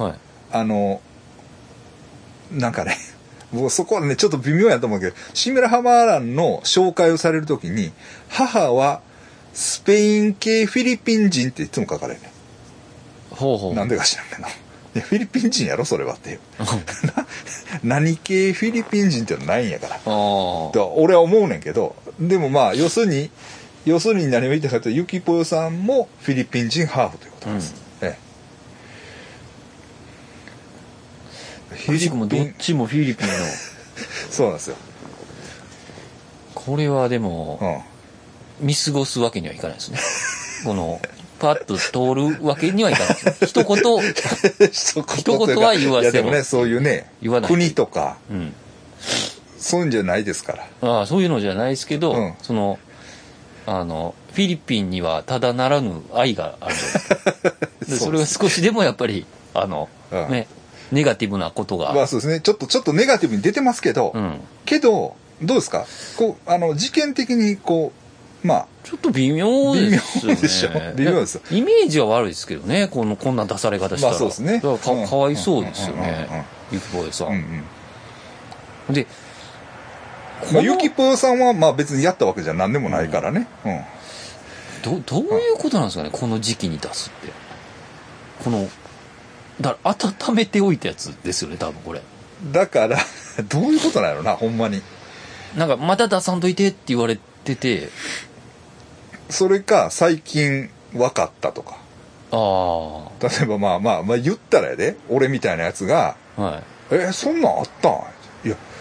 いはい。あのなんかね もうそこはねちょっと微妙やと思うけどシミラハマーランの紹介をされるときに母はスペイン系フィリピン人っていつも書かれるね。ほうほう。なんでか知らんけど。いやフィリピン人やろそれはって。いう何系フィリピン人ってのないんやから。ああと俺は思うねんけどでもまあ要するに要するに何を言いたいかというとゆきぽよさんもフィリピン人ハーフということなんです、ええ。フくしくもどっちもフィリピンの。そうなんですよ、これはでもうん、見過ごすわけにはいかないですね。このパッと通るわけにはいかない 一言。一一言は言わせろいやでもねそういうね言わない。国とかうん。そういうんじゃないですから。ああそういうのじゃないですけど、うん。そのあのフィリピンにはただならぬ愛がある でそれが少しでもやっぱりあの、うん。ねネガティブなことが、まあそうですね。ちょっとちょっとネガティブに出てますけど、うん、けどどうですか？こうあの事件的にこうまあちょっと微妙ですよね。微妙でしょ。微妙ですイメージは悪いですけどねこのこんな出され方したら、まあそうですね。だからか,、うん。かわいそうですよね。ゆきぽよさん、うんうん。でまあ、ゆきぽよさんはまあ別にやったわけじゃ何でもないからね、うん。どどういうことなんですかねこの時期に出すって。このだから温めておいたやつですよね多分これ。だから どういうことなんやろなほんまに。なんかまだ出さんといてって言われてて。それか最近分かったとか。あ例えばまあまあまあ言ったらやで俺みたいなやつがあはい「えそんなんあったん?」いや「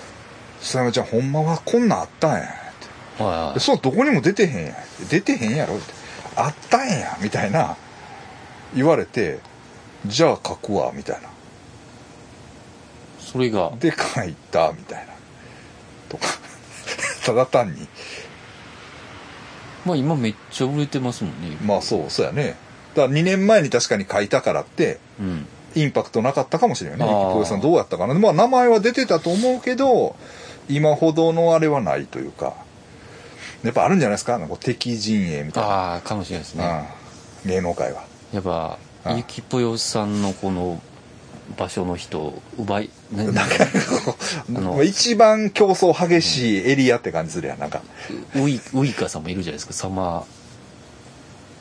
須山ちゃんほんまはこんなんあったんや」ってはいはい。そうどこにも出てへんや。ん出てへんやろ。ってあったんやみたいな言われてじゃあ書くわみたいな。それが。で書いたみたいな。とか。ただ単に。まあ今めっちゃ売れてますもんね。まあそうそうやね。だから2年前に確かに書いたからってうん。インパクトなかったかもしれないね。あー。ゆきぽよさんどうやったかな。まあ名前は出てたと思うけど今ほどのあれはないというかやっぱあるんじゃないですか？なんか敵陣営みたいな、ああかもしれないですね。うん、芸能界は。やっぱあゆきぽよさんのこの場所の人を奪い、ね、なんかこうあのまあ一番競争激しいエリアって感じするやんなんか。ウイウイカさんもいるじゃないですかサマー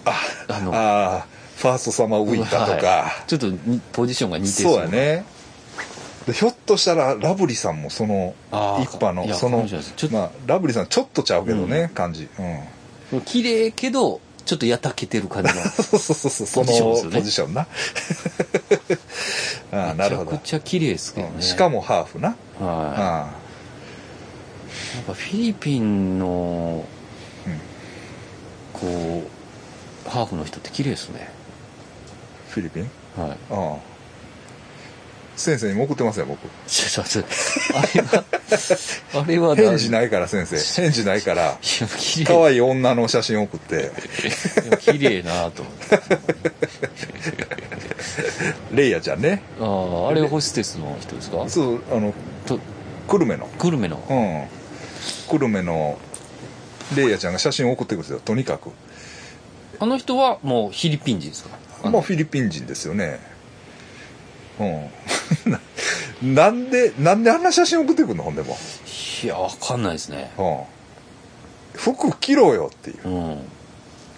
ああのあーファーストサマーウイカとか、はいちょっとにポジションが似てそうやねでひょっとしたらラブリさんもその一派のそのまあラブリさんちょっとちゃうけどね、感じ。うん。綺麗けどちょっとやたけてる感じの そうそうそうそうそのポジションな。ああなるほどめちゃくちゃ綺麗ですけどね、うん。しかもハーフな、はい。あやっぱフィリピンのうん。こうハーフの人って綺麗ですね。フィリピン？はい。ああ先生にも送ってますよ僕。ちょっと待って。あれはあれはい返事ないから先生。返事ないから可愛い女の写真送って。綺麗なと思って。レイヤちゃんね。あああれホステスの人ですか？そうあのと久留米の。久留米の。うん。久留米のレイヤちゃんが写真を送ってくるんですよとにかく。あの人はもうフィリピン人ですか？まあフィリピン人ですよね。うん なんでなんであんな写真送ってくるの？ほんでも。いやわかんないですね。うん。服着ろよっていう。うん。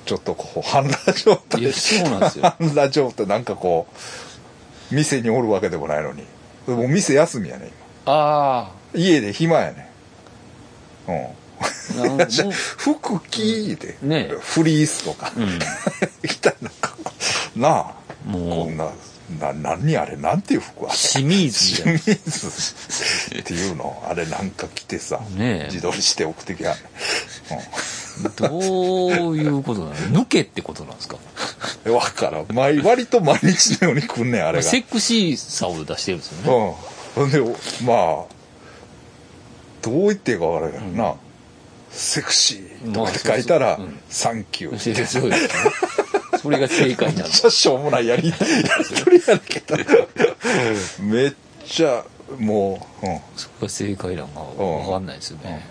ちょっとこう半裸状態。いやそうなんですよ。半裸状態。なんかこう店におるわけでもないのに。もう店休みやねあ今家で暇やね。うん。服着いて、ね。フリースとか、うん。みたいな。なあ。もうこんなな何あれなんていう服あれ？清水みたい清水っていうの？あれなんか着てさ、ねえ。自撮りして送ってきや。んねなどういうことなの？抜けってことなんですか？うんわからん。毎割と毎日のように来んねんあれが。セクシーさを出してるんですよね。うん。でまあどう言っていいかわからんけどな、セクシーとかって書いたら、うん。サンキュー。そうですよねそれが正解なめっちゃしょうもないやり やりとりやけどめっちゃもう、うん、そこが正解なのかわかんないですよね。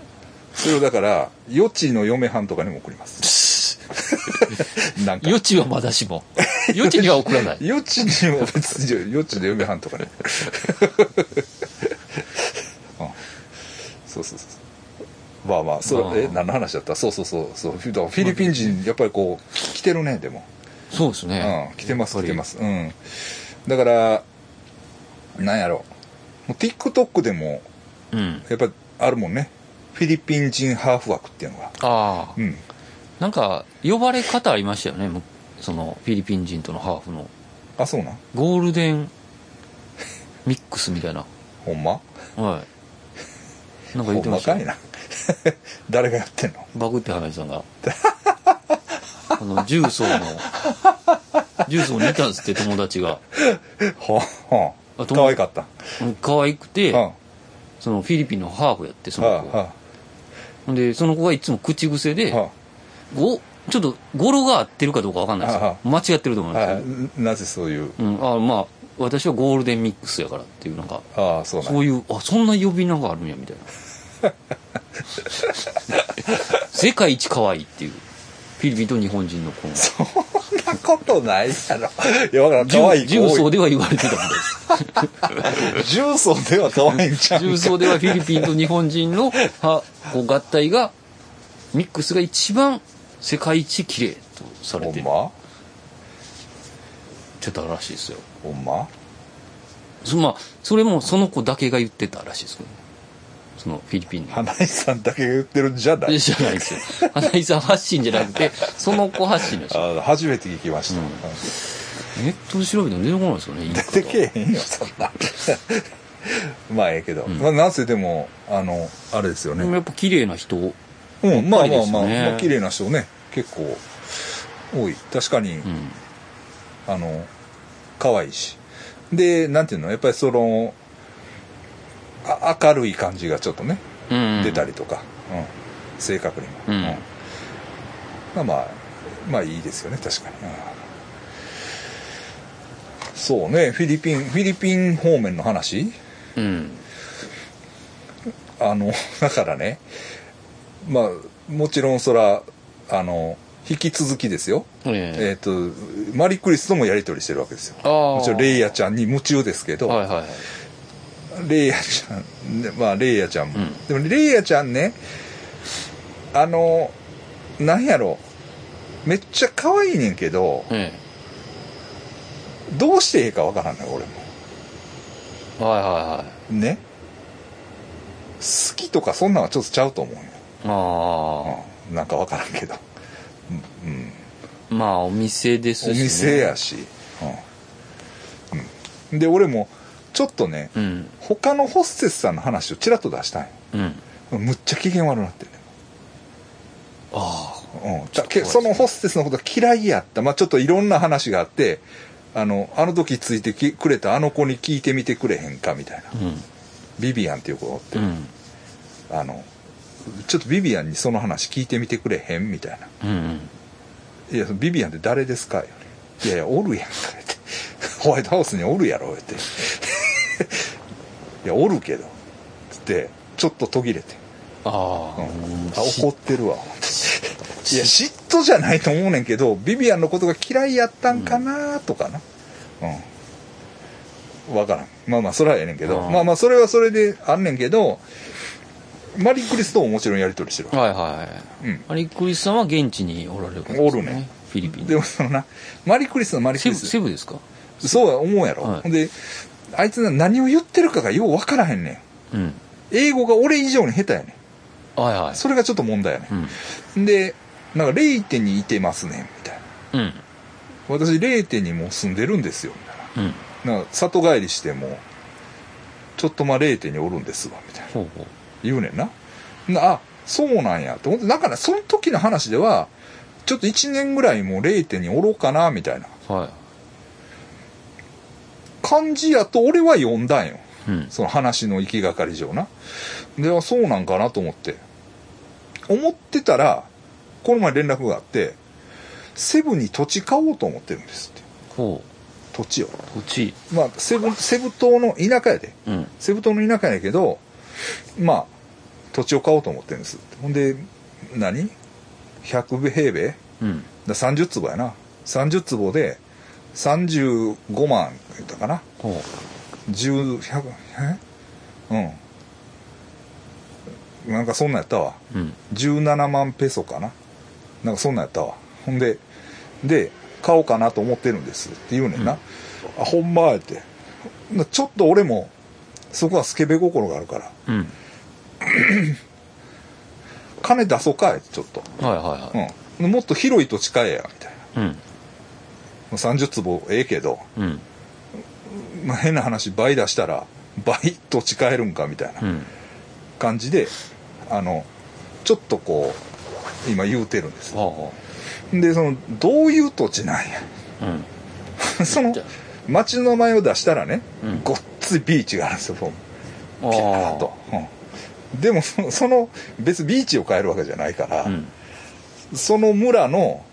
それをだから余地の嫁はんとかにも送ります。なんか。余地はまだしも。余地には送らない。余地には別に余地の嫁はんとかね、うん、そうそうそうまあまあそまあ。れえ何の話だった？そうそうそう。そう。フィリピン人やっぱりこう来てるねでもそうですね。うん、来てます来てます。うん。だからなんやろ。もう TikTok でもうん。やっぱあるもんね。フィリピン人ハーフ枠っていうのが。ああ。うん。なんか呼ばれ方ありましたよね。むそのフィリピン人とのハーフの。あそうなん？ゴールデンミックスみたいな。ほんま？はい。なんか言ほってましたよ。んまかいな。誰がやってんの？バグって花井さんが あの重曹の重曹にいたんですって友達が。ほんほあ。ん可愛かった。うん可愛くて、うんはそのフィリピンのハーフやってそあの子、はほんでその子がいつも口癖で、あ。はごちょっと語呂が合ってるかどうかわかんないですあ。よ間違ってると思うんあはです。けど、いなぜそういう？うん、あまあ私はゴールデンミックスやからっていうなんかああそうなんそういうあそんな呼び名があるんやみたいな。世界一可愛いっていう。フィリピンと日本人のこのそんなことないやろ。いやわからん。可愛い子重曹では言われてたみたいです。重曹では可愛いんちゃう重曹ではフィリピンと日本人のはこう合体がミックスが一番世界一綺麗とされてる。ほんま？ってたらしいですよ。ほんま？そまあそれもその子だけが言ってたらしいですけどねそのフィリピンの。花井さんだけが言ってるんじゃない？じゃないですよ。花井さん発信じゃなくてその子発信ですよあ初めて聞きました、うん。ネットで調べても出てこないですよね出てけえへんよそんな。まあええけど、ん。まあなんせでもあのあれですよね。でもやっぱ綺麗な人うんまあまあまあ、まあ綺麗な人ね。結構多い。確かに、うん。あの可愛いし。でなんていうの？やっぱりそのあ明るい感じがちょっとね、うん。出たりとか、うん、性格にも、うん。まあまあまあいいですよね確かに、うん。そうねフィリピンフィリピン方面の話？うん。あの だからねまあもちろんそらあの引き続きですよ。ええ。っ、とマリクリスともやり取りしてるわけですよ。もちろんレイヤちゃんに夢中ですけど、はいはいはいレイヤちゃん。ねまあレイヤちゃんも、うん。でもレイヤちゃんねあのなんやろ。めっちゃ可愛いねんけどえどうしてええかわからんね俺も。えはいはいはい。ね。好きとかそんなんはちょっとちゃうと思うよ、あうん、なんかわからんけど。うん、まあお店ですし、おね、店やし、うん。うん、で俺もちょっとねうん。他のホステスさんの話をちらっと出したんよ。うん。むっちゃ機嫌悪なってんねあうん、だけそのホステスのことが嫌いやった、まあ、ちょっといろんな話があってあのあの時ついてきくれたあの子に聞いてみてくれへんかみたいな。あうん。ビビアンっていう子って、うん。あのちょっとビビアンにその話聞いてみてくれへんみたいな。うん「いやそのビビアンって誰ですか?」よ。り「いやいやおるやんか」って「ホワイトハウスにおるやろ」って「いやおるけど」つってちょっと途切れて。ああ、うん。あ怒ってるわ。いや嫉妬じゃないと思うねんけどビビアンのことが嫌いやったんかなとかな。うん。分からん。まあまあそれはええねんけど。うん。まあまあそれはそれであんねんけどマリー・クリスとももちろんやり取りしてるわはいはいうん。マリクリスさんは現地におられるからおるね。フィリピンでもそのなマリー・クリスのマリー・クリス。セブですか？そうは思うやろ、はい。であいつな何を言ってるかがよう分からへんねん。うん。英語が俺以上に下手やねん。はいはい。それがちょっと問題やねうん。んでなんかレイテにいてますねんみたいな。うん。私レイテにもう住んでるんですよみたいうん。ななんか里帰りしてもちょっとまあレイテにおるんですわみたいな。ほうほう。言うねんな。なあそうなんやと思ってだからその時の話ではちょっと1年ぐらいもうレイテにおろうかなみたいな。はい感じやと俺は読んだんよ。うん。その話の行きがかり上な。ではそうなんかなと思って。思ってたらこの前連絡があってセブに土地買おうと思ってるんですって。ほ土地を。う土地。まあセブセブ島の田舎やで。うん。セブ島の田舎やけどまあ土地を買おうと思ってるんですって。ほんで何？100平米うん。だ30坪やな。30坪で35万言ったかな？ほ10、100え？うん。なんかそんなんやったわ。ううん17万ペソかな？なんかそんなんやったわ。ほんで、で、買おうかなと思ってるんですって言うねんな。あ、ほんま？やって。なちょっと俺も、そこはスケベ心があるから、うん 金出そうかいちょっと。はいはいはいうん。もっと広い土地買えや、みたいな。うん30坪ええけど、うん。まあ、変な話倍出したら倍土地買えるんかみたいなうん。感じであのちょっとこう今言うてるんです。はでそのどういう土地なんや。あうん。その町の名前を出したらね、うん。ごっついビーチがあるんですよピャーっと、うん。でもその別にビーチを変えるわけじゃないから、うん。その村の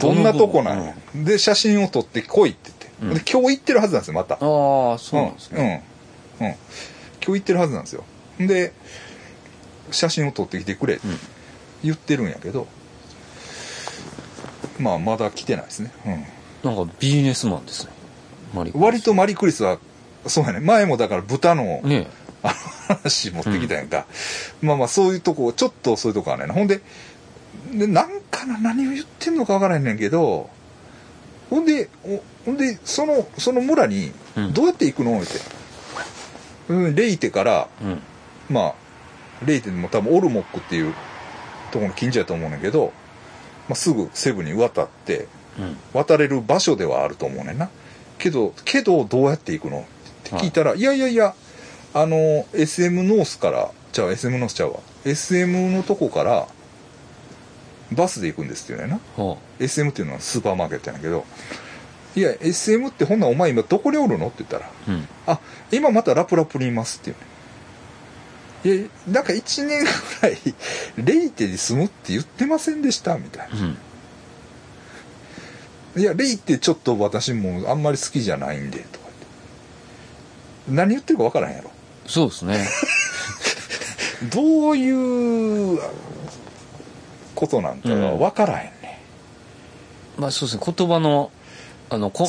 どんなとこなん？や、で写真を撮って来いって言って、うん。で今日行ってるはずなんですよまた。ああそうなんですね。うん、うん、今日行ってるはずなんですよ。で写真を撮ってきてくれってうん。言ってるんやけど、まあまだ来てないですね、なんかビジネスマンですね。マリうん、割とマリクリスはそうやね。前もだから豚のねあの話持ってきたやんか、まあまあそういうとこちょっとそういうとこあるねほんででなんかな何を言ってんのか分からへんねんけどほんでおほんでそのその村にうん。どうやって行くの？って、うん、レイテからうん。まあレイテも多分オルモックっていうところの近所やと思うねんけど、まあ、すぐセブに渡ってうん。渡れる場所ではあると思うねんな。けどけどどうやって行くの？って聞いたら、い、やいやいやあの SM ノースからちゃう SM ノースちゃうわ。SM のとこからバスで行くんですっていうねんな。は SM っていうのはスーパーマーケットやねんけどいや SM ってほんならお前今どこにおるの？って言ったらあうん。あ今またラプラプにいますっていうねいやなんか1年ぐらいレイテに住むって言ってませんでした？みたいな。うん。いや、レイってちょっと私もあんまり好きじゃないんで、とか言って。何言ってるかわからへんやろ。そうですね。どういうことなんかがわからへんね。まあそうですね、言葉の、あの、こ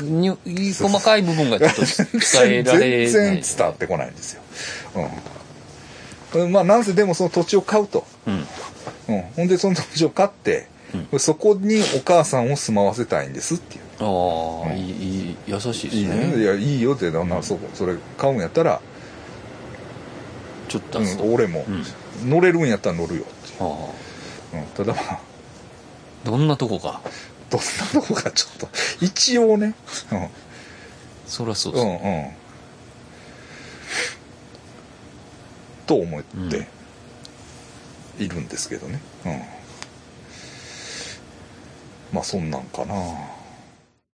に細かい部分がちょっと伝えられない。全然伝わってこないんですよ。うん。まあ、なんせでもその土地を買うと。うん。うん。ほんでその土地を買って、そこにお母さんを住まわせたいんですっていう。ああ、うんいい、優しいですね。ね。いや、いいよって、なんならそこ、それ買うんやったら、ちょっと。うん、俺も、乗れるんやったら乗るよっていう。あ。あうん、ただまあ、どんなとこか。どんなとこかちょっと、一応ね、うん、そりゃそうです。ね。うんうん。と思っているんですけどね、うん、まあそんなんかな